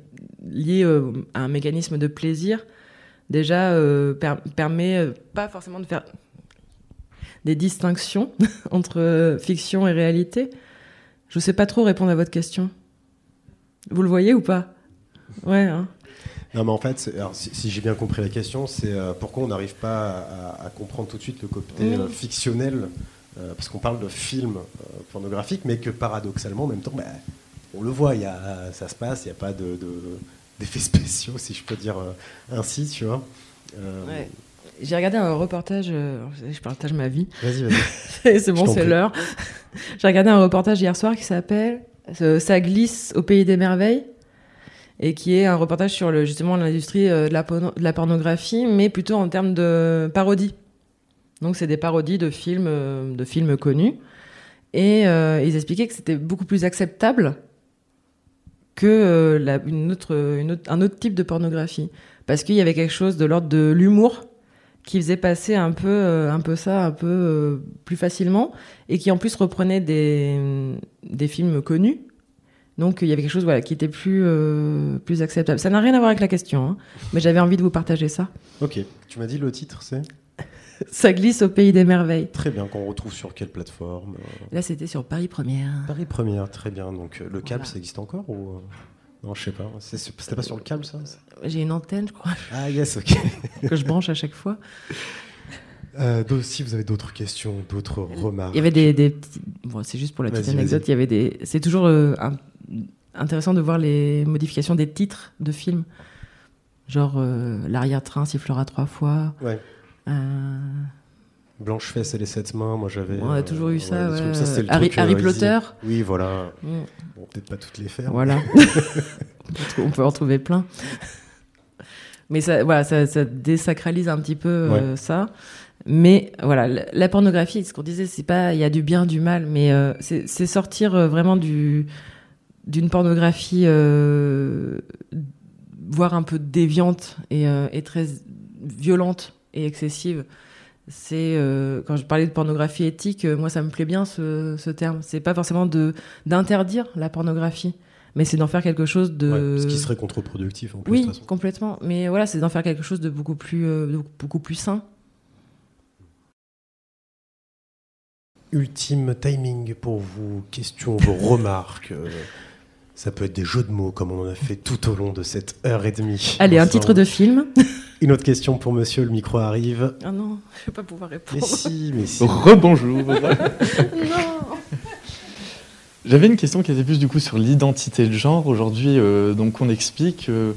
Speaker 2: liée euh, à un mécanisme de plaisir, déjà euh, per- permet euh, pas forcément de faire des distinctions entre euh, fiction et réalité. Je sais pas trop répondre à votre question. Vous le voyez ou pas? Ouais. Hein.
Speaker 1: Non, mais en fait, si, j'ai bien compris la question, c'est euh, pourquoi on n'arrive pas à, comprendre tout de suite le côté fictionnel, euh, parce qu'on parle de film pornographique, mais que paradoxalement, en même temps, bah, on le voit, y a, ça se passe, il n'y a pas de, d'effets spéciaux, si je peux dire ainsi, tu vois.
Speaker 2: Ouais. J'ai regardé un reportage, je partage ma vie.
Speaker 1: Vas-y, vas-y.
Speaker 2: c'est bon, c'est l'heure. j'ai regardé un reportage hier soir qui s'appelle Ça glisse au pays des merveilles et qui est un reportage sur le, justement l'industrie euh, de, la pornographie, mais plutôt en termes de parodie. Donc c'est des parodies de films, euh, de films connus. Et euh, ils expliquaient que c'était beaucoup plus acceptable que une autre, un autre type de pornographie. Parce qu'il y avait quelque chose de l'ordre de l'humour qui faisait passer un peu, un peu ça un peu plus facilement et qui en plus reprenait des, films connus donc il y avait quelque chose voilà, qui était plus, euh, plus acceptable. Ça n'a rien à voir avec la question, hein, mais j'avais envie de vous partager ça.
Speaker 1: Ok, tu m'as dit le titre c'est?
Speaker 2: Ça glisse au pays des merveilles.
Speaker 1: Très bien, qu'on retrouve sur quelle plateforme euh
Speaker 2: Là c'était sur Paris Première.
Speaker 1: Paris Première, très bien. Donc euh, le câble ça existe encore ou... Non, je sais pas. C'était pas sur le câble ça
Speaker 2: J'ai une antenne, je crois.
Speaker 1: Ah yes, ok.
Speaker 2: que je branche à chaque fois.
Speaker 1: Euh, si vous avez d'autres questions, d'autres remarques.
Speaker 2: Il y avait des, des bon, c'est juste pour la petite anecdote. Il y avait des. C'est toujours euh, intéressant de voir les modifications des titres de films, genre euh, l'arrière-train sifflera trois fois.
Speaker 1: Ouais. Blanche fesse et les sept mains, moi j'avais.
Speaker 2: On a toujours eu ça. Ouais. ça Harry, Harry Potter.
Speaker 1: Oui, voilà. Mm. Bon, peut-être pas toutes les faire.
Speaker 2: Voilà. on peut en trouver plein. Mais ça, voilà, ça, ça désacralise un petit peu ça. Mais voilà, la, pornographie, ce qu'on disait, c'est pas, il y a du bien, du mal, mais euh, c'est sortir euh, vraiment du d'une pornographie, euh, voire un peu déviante et, et, très violente et excessive. C'est quand je parlais de pornographie éthique, moi ça me plaît bien ce, ce terme. C'est pas forcément de d'interdire la pornographie, mais c'est d'en faire quelque chose de.
Speaker 1: ce qui serait contre-productif en plus.
Speaker 2: Oui, complètement. Mais voilà, c'est d'en faire quelque chose de beaucoup plus, beaucoup plus sain
Speaker 1: ultime timing pour vous, questions, vos remarques. Ça peut être des jeux de mots comme on en a fait tout au long de cette heure et demie.
Speaker 2: Allez, un titre de film.
Speaker 1: Une autre question pour monsieur, le micro arrive.
Speaker 2: Ah non, je vais pas pouvoir répondre.
Speaker 1: Mais si, mais si.
Speaker 3: Rebonjour.
Speaker 2: non.
Speaker 3: J'avais une question qui était plus du coup sur l'identité de genre. Aujourd'hui, euh, donc on explique euh,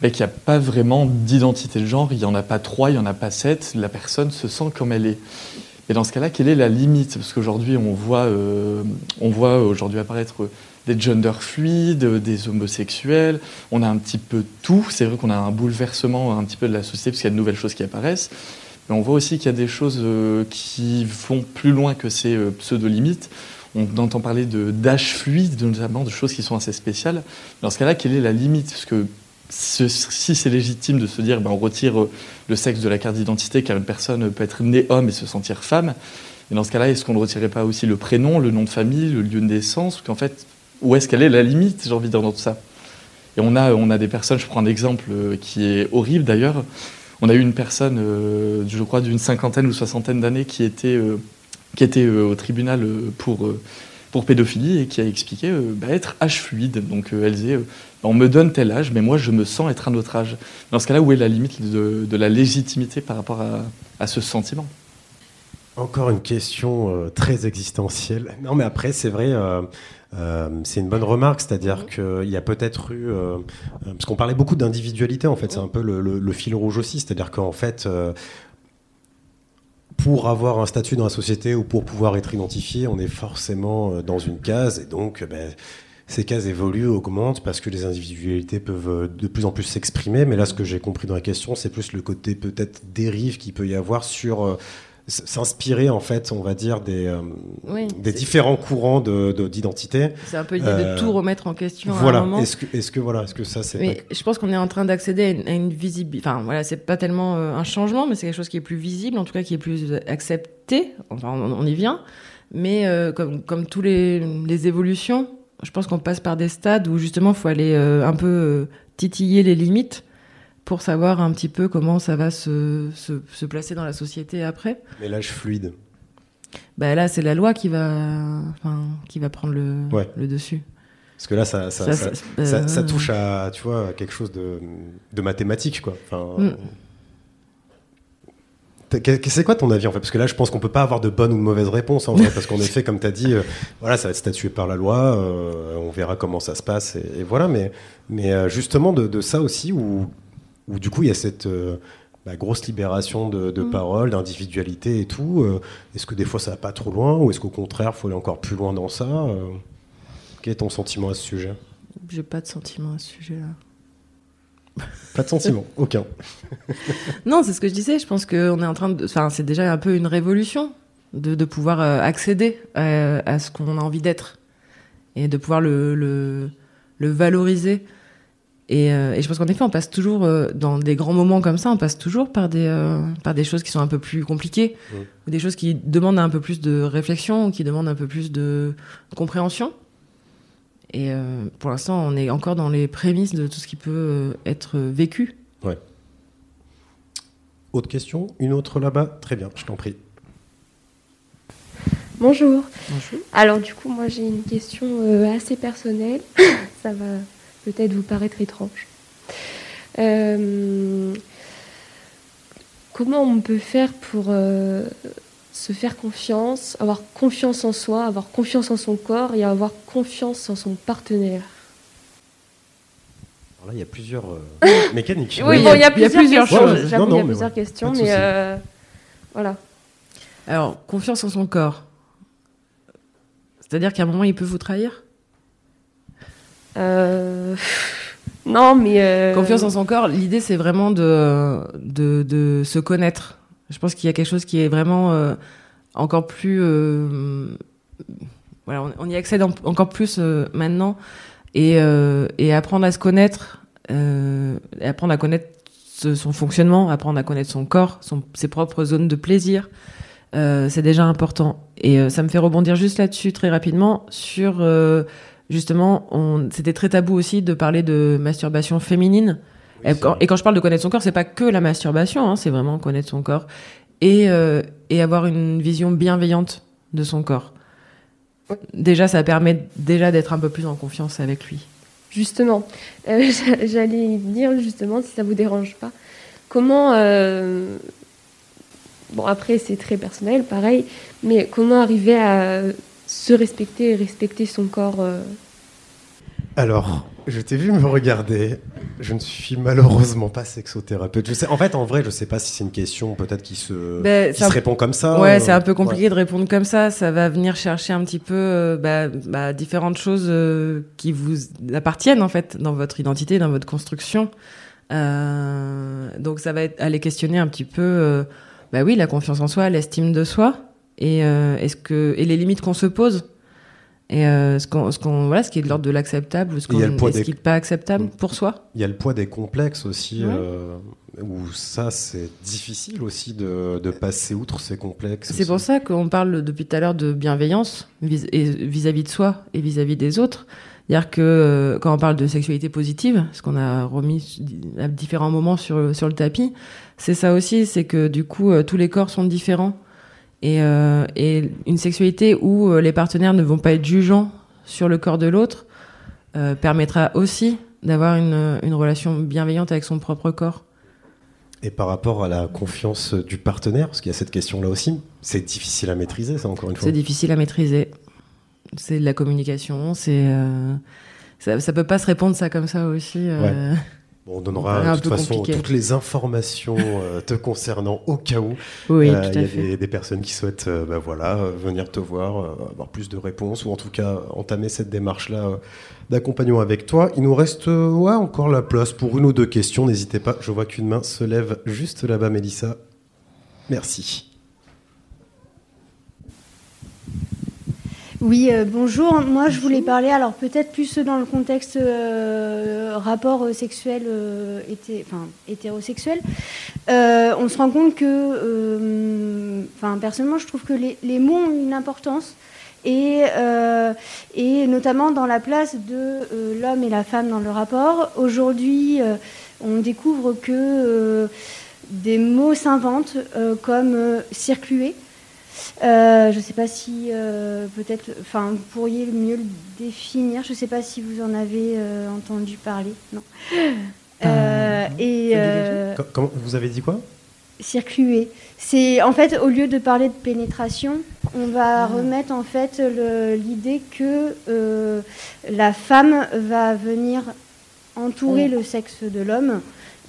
Speaker 3: bah, qu'il n'y a pas vraiment d'identité de genre. Il n'y en a pas trois, il n'y en a pas sept. La personne se sent comme elle est. Et dans ce cas-là, quelle est la limite? Parce qu'aujourd'hui, on voit, euh, on voit aujourd'hui apparaître des gender fluides, des homosexuels, on a un petit peu tout. C'est vrai qu'on a un bouleversement un petit peu de la société parce qu'il y a de nouvelles choses qui apparaissent. Mais on voit aussi qu'il y a des choses euh, qui vont plus loin que ces euh, pseudo-limites. On entend parler d'âge fluide, notamment de choses qui sont assez spéciales. Dans ce cas-là, quelle est la limite? Parce que si c'est légitime de se dire ben, on retire euh, le sexe de la carte d'identité car une personne peut être née homme et se sentir femme, et dans ce cas-là, est-ce qu'on ne retirait pas aussi le prénom, le nom de famille, le lieu de naissance? Qu'en fait, où est-ce qu'elle est la limite, j'ai envie de dire, dans tout ça? Et on a, on a des personnes, je prends un exemple euh, qui est horrible d'ailleurs, on a eu une personne, euh, je crois, d'une cinquantaine ou soixantaine d'années qui était, qui était au tribunal pour pour pédophilie et qui a expliqué bah, être âge fluide. Donc elle disait on me donne tel âge, mais moi je me sens être un autre âge. Dans ce cas-là, où est la limite de, la légitimité par rapport à, ce sentiment?
Speaker 1: Encore une question euh, très existentielle. Non, mais après, c'est vrai. Euh, euh, c'est une bonne remarque, c'est-à-dire qu'il y a peut-être eu, parce qu'on parlait beaucoup d'individualité en fait, c'est un peu le, fil rouge aussi, c'est-à-dire qu'en fait, pour avoir un statut dans la société ou pour pouvoir être identifié, on est forcément dans une case et donc ben, ces cases évoluent, augmentent parce que les individualités peuvent euh, de plus en plus s'exprimer. Mais là, ce que j'ai compris dans la question, c'est plus le côté peut-être dérive qu'il peut y avoir sur euh, s'inspirer en fait, on va dire, des, euh, des différents courants d'identité. De,
Speaker 2: c'est un peu l'idée de tout remettre en question.
Speaker 1: Voilà. Est-ce que, est-ce que voilà, est-ce que ça c'est.
Speaker 2: Je pense qu'on est en train d'accéder à une, visibilité. Enfin voilà, c'est pas tellement un changement, mais c'est quelque chose qui est plus visible, en tout cas qui est plus accepté. Enfin, on, y vient. Mais comme, comme tous les, les évolutions, je pense qu'on passe par des stades où justement il faut aller euh, un peu euh, titiller les limites pour savoir un petit peu comment ça va se, se, placer dans la société après.
Speaker 1: Mais l'âge fluide.
Speaker 2: bah là, c'est la loi qui va, enfin, qui va prendre le, le dessus.
Speaker 1: Parce que là, ça, ça, ça, ça, touche à, tu vois, quelque chose de, de mathématique, quoi. Enfin, mm. C'est quoi ton avis en fait? Parce que là, je pense qu'on peut pas avoir de bonne ou de mauvaise réponse en vrai, parce qu'en effet, comme tu as dit, euh, voilà, ça va être statué par la loi, euh, on verra comment ça se passe, et, voilà. Mais, mais euh, justement, de, ça aussi, où, où, du coup, il y a cette bah, grosse libération de, de mm. parole, d'individualité et tout. est-ce que des fois, ça va pas trop loin, ou est-ce qu'au contraire, il faut aller encore plus loin dans ça Quel est ton sentiment à ce sujet?
Speaker 2: J'ai pas de sentiment à ce sujet-là.
Speaker 1: Pas de sentiment, aucun.
Speaker 2: non, c'est ce que je disais. Je pense qu'on est en train de. Enfin, c'est déjà un peu une révolution de, de pouvoir euh, accéder à, ce qu'on a envie d'être et de pouvoir le, le, le valoriser. Et, euh, et, je pense qu'en effet, on passe toujours, euh, dans des grands moments comme ça, on passe toujours par des, par des choses qui sont un peu plus compliquées, ou des choses qui demandent un peu plus de réflexion, ou qui demandent un peu plus de compréhension. Et euh, pour l'instant, on est encore dans les prémices de tout ce qui peut euh, être vécu.
Speaker 1: Ouais. Autre question? Une autre là-bas? Très bien, je t'en prie.
Speaker 4: Bonjour. Bonjour. Alors du coup, moi j'ai une question euh, assez personnelle. Ça va peut-être vous paraître étrange. comment on peut faire pour se faire confiance, avoir confiance en soi, avoir confiance en son corps et avoir confiance en son partenaire?
Speaker 1: Alors là, il y a plusieurs euh, mécaniques.
Speaker 4: Oui, il y, a plusieurs, choses. il y a plusieurs questions, mais euh, voilà.
Speaker 2: Alors, confiance en son corps. C'est-à-dire qu'à un moment, il peut vous trahir?
Speaker 4: Euh... Non, mais... Euh,
Speaker 2: confiance en son corps, l'idée, c'est vraiment de, de, se connaître je pense qu'il y a quelque chose qui est vraiment euh, encore plus. Euh, voilà, on, y accède encore plus maintenant. Et, et, apprendre à se connaître, et apprendre à connaître son fonctionnement, apprendre à connaître son corps, son, ses propres zones de plaisir, c'est déjà important. Et ça me fait rebondir juste là-dessus très rapidement sur justement, c'était très tabou aussi de parler de masturbation féminine et, quand, je parle de connaître son corps, c'est pas que la masturbation, hein, c'est vraiment connaître son corps et, euh, et avoir une vision bienveillante de son corps. Déjà, ça permet déjà d'être un peu plus en confiance avec lui.
Speaker 4: Justement, euh, j'allais dire justement, si ça vous dérange pas, comment euh, bon après c'est très personnel, pareil, mais comment arriver à se respecter et respecter son corps
Speaker 1: Alors, je t'ai vu me regarder. Je ne suis malheureusement pas sexothérapeute. Je sais, en fait, en vrai, je ne sais pas si c'est une question peut-être qui se, qui se répond comme ça.
Speaker 2: Ouais, c'est un peu compliqué de répondre comme ça. Ça va venir chercher un petit peu euh, bah, bah, différentes choses euh, qui vous appartiennent en fait dans votre identité, dans votre construction. Euh, donc, ça va être aller questionner un petit peu, bah oui, la confiance en soi, l'estime de soi, et est-ce que et les limites qu'on se pose et euh, ce, qu'on, ce, qu'on, voilà, ce qui est de l'ordre de l'acceptable, ce, qu'on, ce qui n'est pas acceptable pour soi?
Speaker 1: Il y a le poids des complexes aussi, euh, où ça, c'est difficile aussi de, de passer outre ces complexes.
Speaker 2: C'est pour ça qu'on parle depuis tout à l'heure de bienveillance vis- vis-à-vis de soi et vis-à-vis des autres. C'est-à-dire que euh, quand on parle de sexualité positive, ce qu'on a remis à différents moments sur, sur le tapis, c'est ça aussi, c'est que du coup, euh, tous les corps sont différents. Et, euh, et, une sexualité où euh, les partenaires ne vont pas être jugeants sur le corps de l'autre euh, permettra aussi d'avoir une, une, relation bienveillante avec son propre corps.
Speaker 1: Et par rapport à la confiance du partenaire, parce qu'il y a cette question-là aussi, c'est difficile à maîtriser, ça encore une fois.
Speaker 2: C'est difficile à maîtriser. C'est de la communication, c'est euh, ça, ça peut pas se répondre ça comme ça aussi.
Speaker 1: On donnera de toute façon toutes les informations euh, te concernant au cas où.
Speaker 2: Oui,
Speaker 1: euh,
Speaker 2: il
Speaker 1: y a des, personnes qui souhaitent euh, bah, voilà, venir te voir, avoir plus de réponses ou en tout cas entamer cette démarche-là d'accompagnement avec toi. Il nous reste ouais, encore la place pour une ou deux questions. N'hésitez pas, je vois qu'une main se lève juste là-bas, Mélissa. Merci.
Speaker 5: Oui, euh, bonjour. Moi, je voulais parler, alors peut-être plus dans le contexte euh, rapport sexuel, euh, enfin, hétérosexuel. on se rend compte que, enfin, personnellement, je trouve que les, mots ont une importance. Et, et, notamment dans la place de l'homme et la femme dans le rapport. Aujourd'hui, on découvre que des mots s'inventent comme circuler, Euh, je ne sais pas si euh, peut-être, enfin, vous pourriez mieux le définir. Je ne sais pas si vous en avez euh, entendu parler. Non.
Speaker 1: et comment vous avez dit quoi?
Speaker 5: Circuler. C'est en fait au lieu de parler de pénétration, on va ah. remettre en fait l'idée que la femme va venir entourer le sexe de l'homme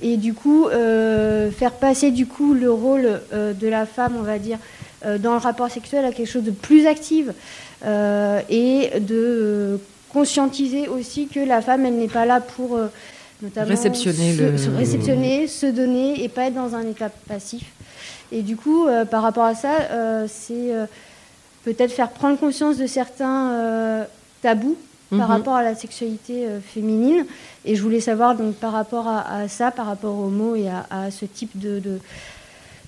Speaker 5: et du coup faire passer du coup le rôle de la femme, on va dire dans le rapport sexuel à quelque chose de plus actif euh, et de conscientiser aussi que la femme, elle n'est pas là pour euh, notamment
Speaker 2: réceptionner,
Speaker 5: se, se, réceptionner, se donner et pas être dans un état passif. Et du coup, par rapport à ça, c'est peut-être faire prendre conscience de certains tabous par mhm. rapport à la sexualité féminine. Et je voulais savoir, donc, par rapport à, ça, par rapport aux mots et à, ce type de,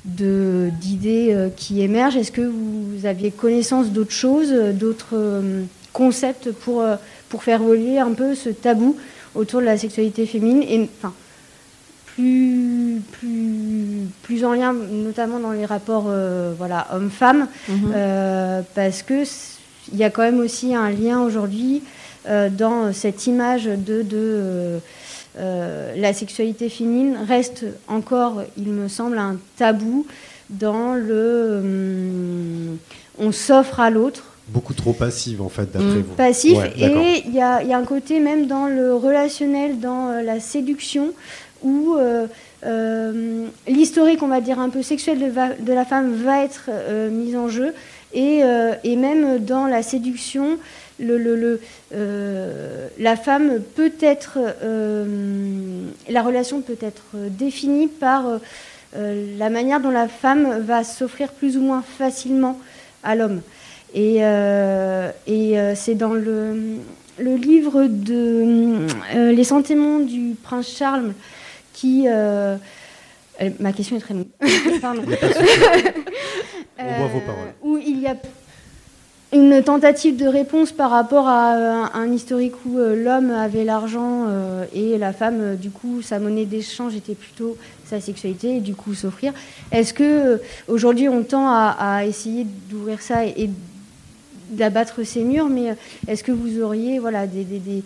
Speaker 5: d'idées euh, qui émergent. Est-ce que vous aviez connaissance d'autres choses, d'autres euh, concepts pour, euh, pour faire évoluer un peu ce tabou autour de la sexualité féminine et enfin plus, plus, plus en lien notamment dans les rapports voilà, hommes-femmes mhm. parce que il y a quand même aussi un lien aujourd'hui dans cette image de, de euh, la sexualité féminine reste encore, il me semble, un tabou dans le hum, on s'offre à l'autre.
Speaker 1: Beaucoup trop passive en fait, d'après mmh. vous.
Speaker 5: Passif, et il y, a un côté même dans le relationnel, dans euh, la séduction, où euh, l'historique, on va dire, un peu sexuel de, la femme va être mise en jeu, et, et, même dans la séduction, le, euh, la femme peut être, euh, la relation peut être définie par euh, la manière dont la femme va s'offrir plus ou moins facilement à l'homme. Et, et c'est dans le, le, livre de Les sentiments du prince Charles qui ma question est très longue. Pardon.
Speaker 1: On voit vos paroles.
Speaker 5: Où il y a une tentative de réponse par rapport à euh, un, historique où euh, l'homme avait l'argent euh, et la femme, du coup, sa monnaie d'échange était plutôt sa sexualité et du coup s'offrir. Est-ce que aujourd'hui on tend à, essayer d'ouvrir ça et, d'abattre ces murs, mais est-ce que vous auriez voilà, des, des,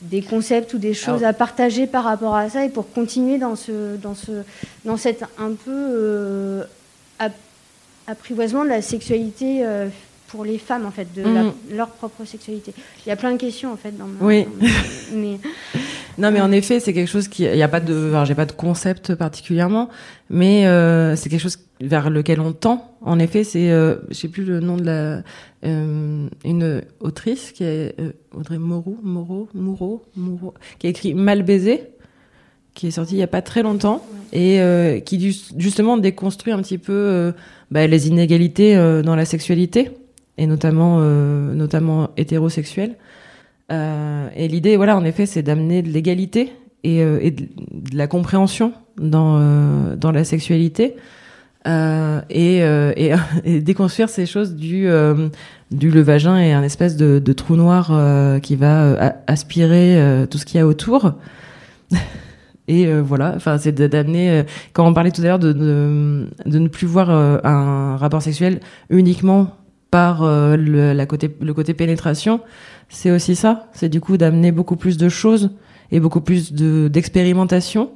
Speaker 5: des, concepts ou des choses à partager par rapport à ça et pour continuer dans, ce, dans, ce, dans cette un peu apprivoisement de la sexualité pour les femmes en fait de mhm. leur propre sexualité. Il y a plein de questions en fait dans ma,
Speaker 2: Oui. mais... non mais en effet c'est quelque chose qui il y a pas de j'ai pas de concept particulièrement mais euh, c'est quelque chose vers lequel on tend. En effet c'est euh, je sais plus le nom de la euh, une autrice qui est euh, Audrey Moreau Moreau Moreau Moreau qui a écrit Mal baisé qui est sorti il y a pas très longtemps et euh, qui justement déconstruit un petit peu bah, les inégalités dans la sexualité et notamment, euh, notamment hétérosexuels. Euh, et l'idée, voilà, en effet, c'est d'amener de l'égalité et, euh, de, la compréhension dans, euh, dans la sexualité. Euh, et, euh, déconstruire ces choses du, du le vagin est un espèce de, trou noir qui va aspirer tout ce qu'il y a autour. et voilà, enfin c'est d'amener. quand on parlait tout à l'heure de, de, ne plus voir un rapport sexuel uniquement par euh, le, la côté, le côté pénétration, c'est aussi ça. C'est du coup d'amener beaucoup plus de choses et beaucoup plus de d'expérimentation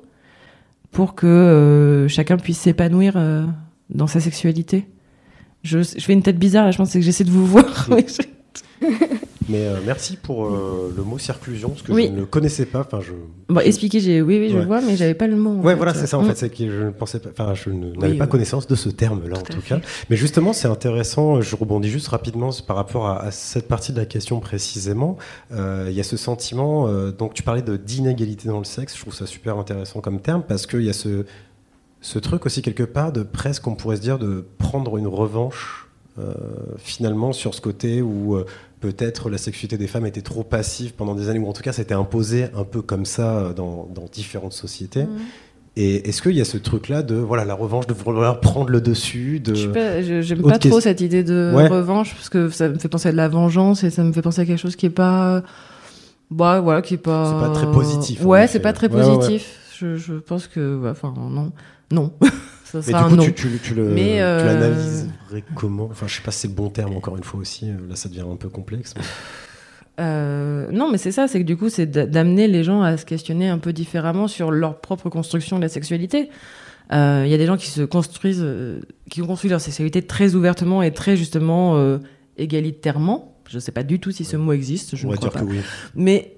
Speaker 2: pour que euh, chacun puisse s'épanouir euh, dans sa sexualité. Je, je, fais une tête bizarre, là, je pense que j'essaie de vous voir.
Speaker 1: euh, merci pour euh, le mot circlusion, parce que je ne le connaissais pas. Enfin, je.
Speaker 2: Bon, expliquer, j'ai, oui, oui, je vois, mais j'avais pas le mot.
Speaker 1: Ouais, voilà, c'est ça en mm. fait, c'est que je ne pensais pas, enfin, je n'avais pas connaissance de ce terme-là en tout cas. Mais justement, c'est intéressant. Je rebondis juste rapidement par rapport à, cette partie de la question précisément. Euh, il y a ce sentiment. donc, tu parlais de d'inégalité dans le sexe. Je trouve ça super intéressant comme terme parce qu'il y a ce ce truc aussi quelque part de presque, on pourrait se dire, de prendre une revanche finalement sur ce côté où peut-être la sexualité des femmes était trop passive pendant des années, ou en tout cas c'était imposé un peu comme ça dans, différentes sociétés. Mhm. Et est-ce qu'il y a ce truc-là de voilà la revanche, de vouloir prendre le dessus de...
Speaker 2: J'aime pas, trop cette idée de revanche parce que ça me fait penser à de la vengeance et ça me fait penser à quelque chose qui est pas, bah voilà, qui est pas.
Speaker 1: C'est pas très positif.
Speaker 2: Ouais, c'est pas très positif. Je, je pense que, enfin, non, non. ça
Speaker 1: Mais
Speaker 2: sera
Speaker 1: du
Speaker 2: un
Speaker 1: coup,
Speaker 2: non.
Speaker 1: tu, tu, tu le,
Speaker 2: Mais,
Speaker 1: tu
Speaker 2: euh,
Speaker 1: l'analyserais comment? Enfin, je sais pas si c'est le bon terme, encore une fois aussi. euh, Là, ça devient un peu complexe. mais-
Speaker 2: Euh, non, mais c'est ça, c'est que du coup, c'est d'a- d'amener les gens à se questionner un peu différemment sur leur propre construction de la sexualité. Euh, Il y a des gens qui se construisent, qui ont construit leur sexualité très ouvertement et très justement égalitairement. Je ne sais pas du tout si ce mot existe, je
Speaker 1: On
Speaker 2: ne
Speaker 1: va
Speaker 2: crois
Speaker 1: dire
Speaker 2: pas.
Speaker 1: que oui.
Speaker 2: Mais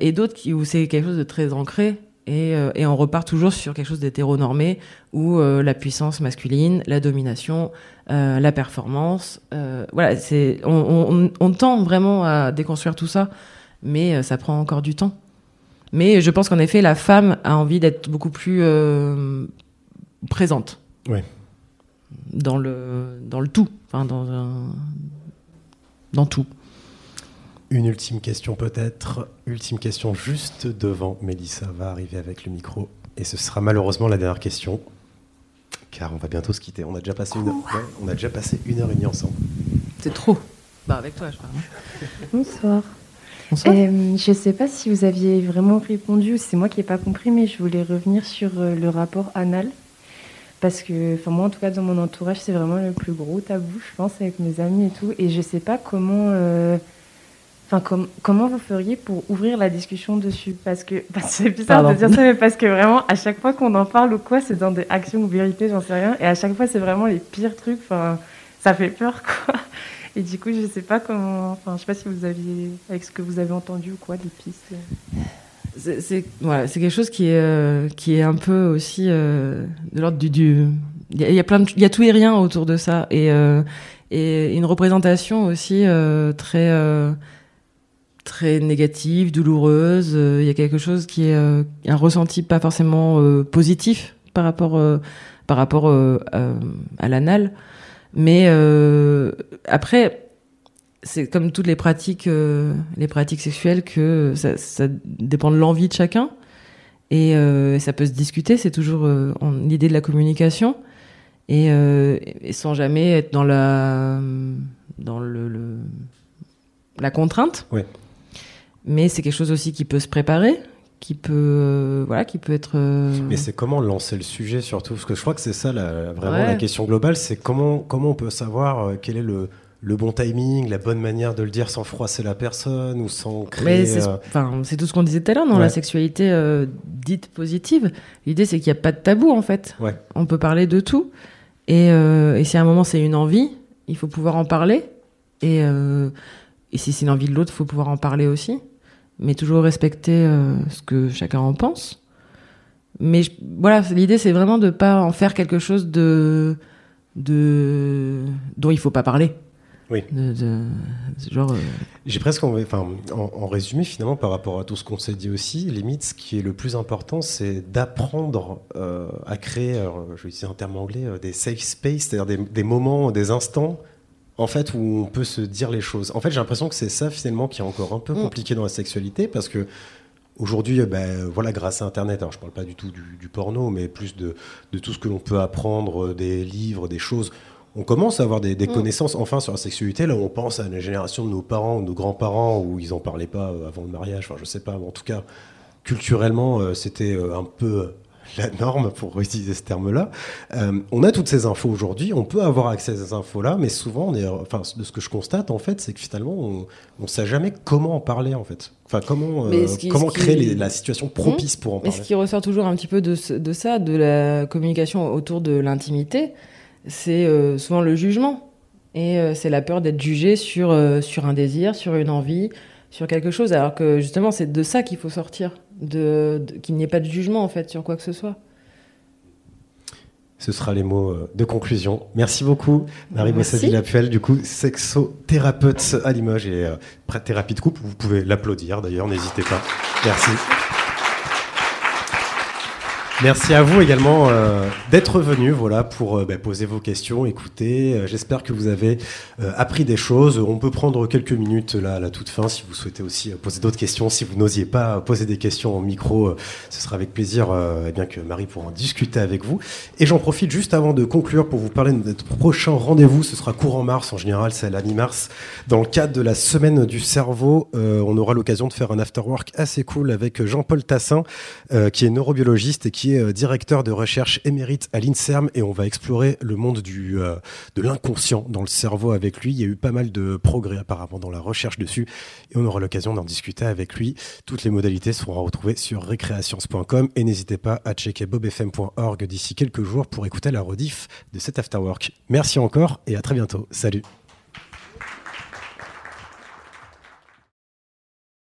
Speaker 2: et d'autres qui où c'est quelque chose de très ancré et, euh, et on repart toujours sur quelque chose d'hétéronormé où euh, la puissance masculine, la domination, euh, la performance, voilà, c'est on, on, on tend vraiment à déconstruire tout ça, mais ça prend encore du temps. Mais je pense qu'en effet, la femme a envie d'être beaucoup plus présente.
Speaker 1: Ouais.
Speaker 2: Dans le dans le tout, enfin dans un- dans tout.
Speaker 1: Une ultime question peut-être. Ultime question juste devant. Mélissa va arriver avec le micro. Et ce sera malheureusement la dernière question. Car on va bientôt se quitter. On a déjà passé une heure, ouais, on a déjà passé une heure et demie ensemble.
Speaker 2: C'est trop. Bah avec toi, je parle.
Speaker 6: Bonsoir.
Speaker 2: Bonsoir.
Speaker 6: Euh, je ne sais pas si vous aviez vraiment répondu ou c'est moi qui n'ai pas compris, mais je voulais revenir sur euh, le rapport anal. Parce que, enfin moi en tout cas dans mon entourage, c'est vraiment le plus gros tabou, je pense, avec mes amis et tout. Et je ne sais pas comment, euh, enfin com- comment vous feriez pour ouvrir la discussion dessus? Parce que c'est bizarre
Speaker 2: Pardon.
Speaker 6: de dire ça, mais parce que vraiment à chaque fois qu'on en parle ou quoi, c'est dans des actions ou vérités, j'en sais rien. Et à chaque fois, c'est vraiment les pires trucs. Enfin, ça fait peur quoi. Et du coup, je sais pas comment. Enfin, je sais pas si vous aviez, avec ce que vous avez entendu ou quoi, des pistes.
Speaker 2: C'est voilà, c'est quelque chose qui est, euh, qui est un peu aussi euh, de l'ordre du. du- Il y, a- il y a plein de, il y a tout et rien autour de ça et, euh, et une représentation aussi euh, très euh, très négative, douloureuse. Euh, Il y a quelque chose qui est euh, un ressenti pas forcément euh, positif par rapport par rapport à, l'anal, mais après c'est comme toutes les pratiques, les pratiques sexuelles que ça, dépend de l'envie de chacun et ça peut se discuter. C'est toujours l'idée de la communication et, sans jamais être dans la dans le, la contrainte. Mais c'est quelque chose aussi qui peut se préparer, qui peut euh, voilà, qui peut être. euh,
Speaker 1: Mais c'est comment lancer le sujet surtout? Parce que je crois que c'est ça la- vraiment
Speaker 2: Ouais.
Speaker 1: la question globale. C'est comment, comment on peut savoir euh, quel est le, le bon timing, la bonne manière de le dire sans froisser la personne ou sans créer.
Speaker 2: C'est
Speaker 1: euh,
Speaker 2: tout ce qu'on disait tout à l'heure dans
Speaker 1: Ouais.
Speaker 2: la sexualité dite positive. L'idée, c'est qu'il n'y a pas de tabou, en fait.
Speaker 1: Ouais.
Speaker 2: On peut parler de tout. Et, et si à un moment, c'est une envie, il faut pouvoir en parler. Et, et si c'est une envie de l'autre, il faut pouvoir en parler aussi. Mais toujours respecter euh, ce que chacun en pense. Mais je- voilà, l'idée, c'est vraiment de ne pas en faire quelque chose de, de, dont il ne faut pas parler.
Speaker 1: Oui.
Speaker 2: De, de- genre. euh,
Speaker 1: J'ai presque envie, enfin, en, en résumé finalement par rapport à tout ce qu'on s'est dit aussi, limite ce qui est le plus important c'est d'apprendre euh, à créer, alors, je vais utiliser un terme anglais, euh, des safe space, c'est-à-dire des, des moments, des instants en fait où on peut se dire les choses. En fait j'ai l'impression que c'est ça finalement qui est encore un peu
Speaker 2: Mm.
Speaker 1: compliqué dans la sexualité parce que Aujourd'hui, euh, ben, voilà, grâce à Internet, alors je parle pas du tout du, du porno, mais plus de, de tout ce que l'on peut apprendre, euh, des livres, des choses. On commence à avoir des, des
Speaker 2: Mm.
Speaker 1: connaissances enfin sur la sexualité. Là, où on pense à la génération de nos parents ou de nos grands-parents où ils en parlaient pas euh, avant le mariage. Enfin, je sais pas. mais en tout cas, culturellement, euh, c'était un peu la norme pour utiliser ce terme-là. Euh, on a toutes ces infos aujourd'hui. On peut avoir accès à ces infos-là, mais souvent, on est, enfin, de ce que je constate en fait, c'est que finalement, on, on sait jamais comment en parler en fait. Enfin, comment, euh,
Speaker 2: Mais qui-
Speaker 1: comment
Speaker 2: qui-
Speaker 1: créer les- la situation propice pour en
Speaker 2: Mais
Speaker 1: parler.
Speaker 2: ce qui ressort toujours un petit peu de, ce- de ça, de la communication autour de l'intimité, c'est euh, souvent le jugement. Et c'est la peur d'être jugé sur, sur un désir, sur une envie, sur quelque chose. Alors que justement, c'est de ça qu'il faut sortir. De, de- qu'il n'y ait pas de jugement, en fait, sur quoi que ce soit.
Speaker 1: Ce sera les mots euh, de conclusion. Merci beaucoup, Marie
Speaker 2: Merci.
Speaker 1: Boissaville-Lapuel, du coup, sexothérapeute à Limoges et euh, thérapie de couple. Vous pouvez l'applaudir d'ailleurs, n'hésitez pas. Merci. Merci à vous également euh, d'être venu voilà, pour euh, bah, poser vos questions, écouter. Euh, J'espère que vous avez appris des choses. On peut prendre quelques minutes là à la toute fin si vous souhaitez aussi poser d'autres questions. Si vous n'osiez pas poser des questions au micro, ce sera avec plaisir eh bien, que Marie pourra en discuter avec vous. Et j'en profite juste avant de conclure pour vous parler de notre prochain rendez-vous. Ce sera courant mars, en général c'est à la mi-mars. Dans le cadre de la semaine du cerveau, on aura l'occasion de faire un afterwork assez cool avec Jean-Paul Tassin, qui est neurobiologiste et qui euh, directeur de recherche émérite à l'INSERM. Et on va explorer le monde du, euh, de l'inconscient dans le cerveau avec lui. Il y a eu pas mal de progrès apparemment dans la recherche dessus. Et on aura l'occasion d'en discuter avec lui. Toutes les modalités seront retrouvées sur recreations.com. Et n'hésitez pas à checker bobfm.org d'ici quelques jours pour écouter la rediff de cet afterwork. Merci encore et à très bientôt. Salut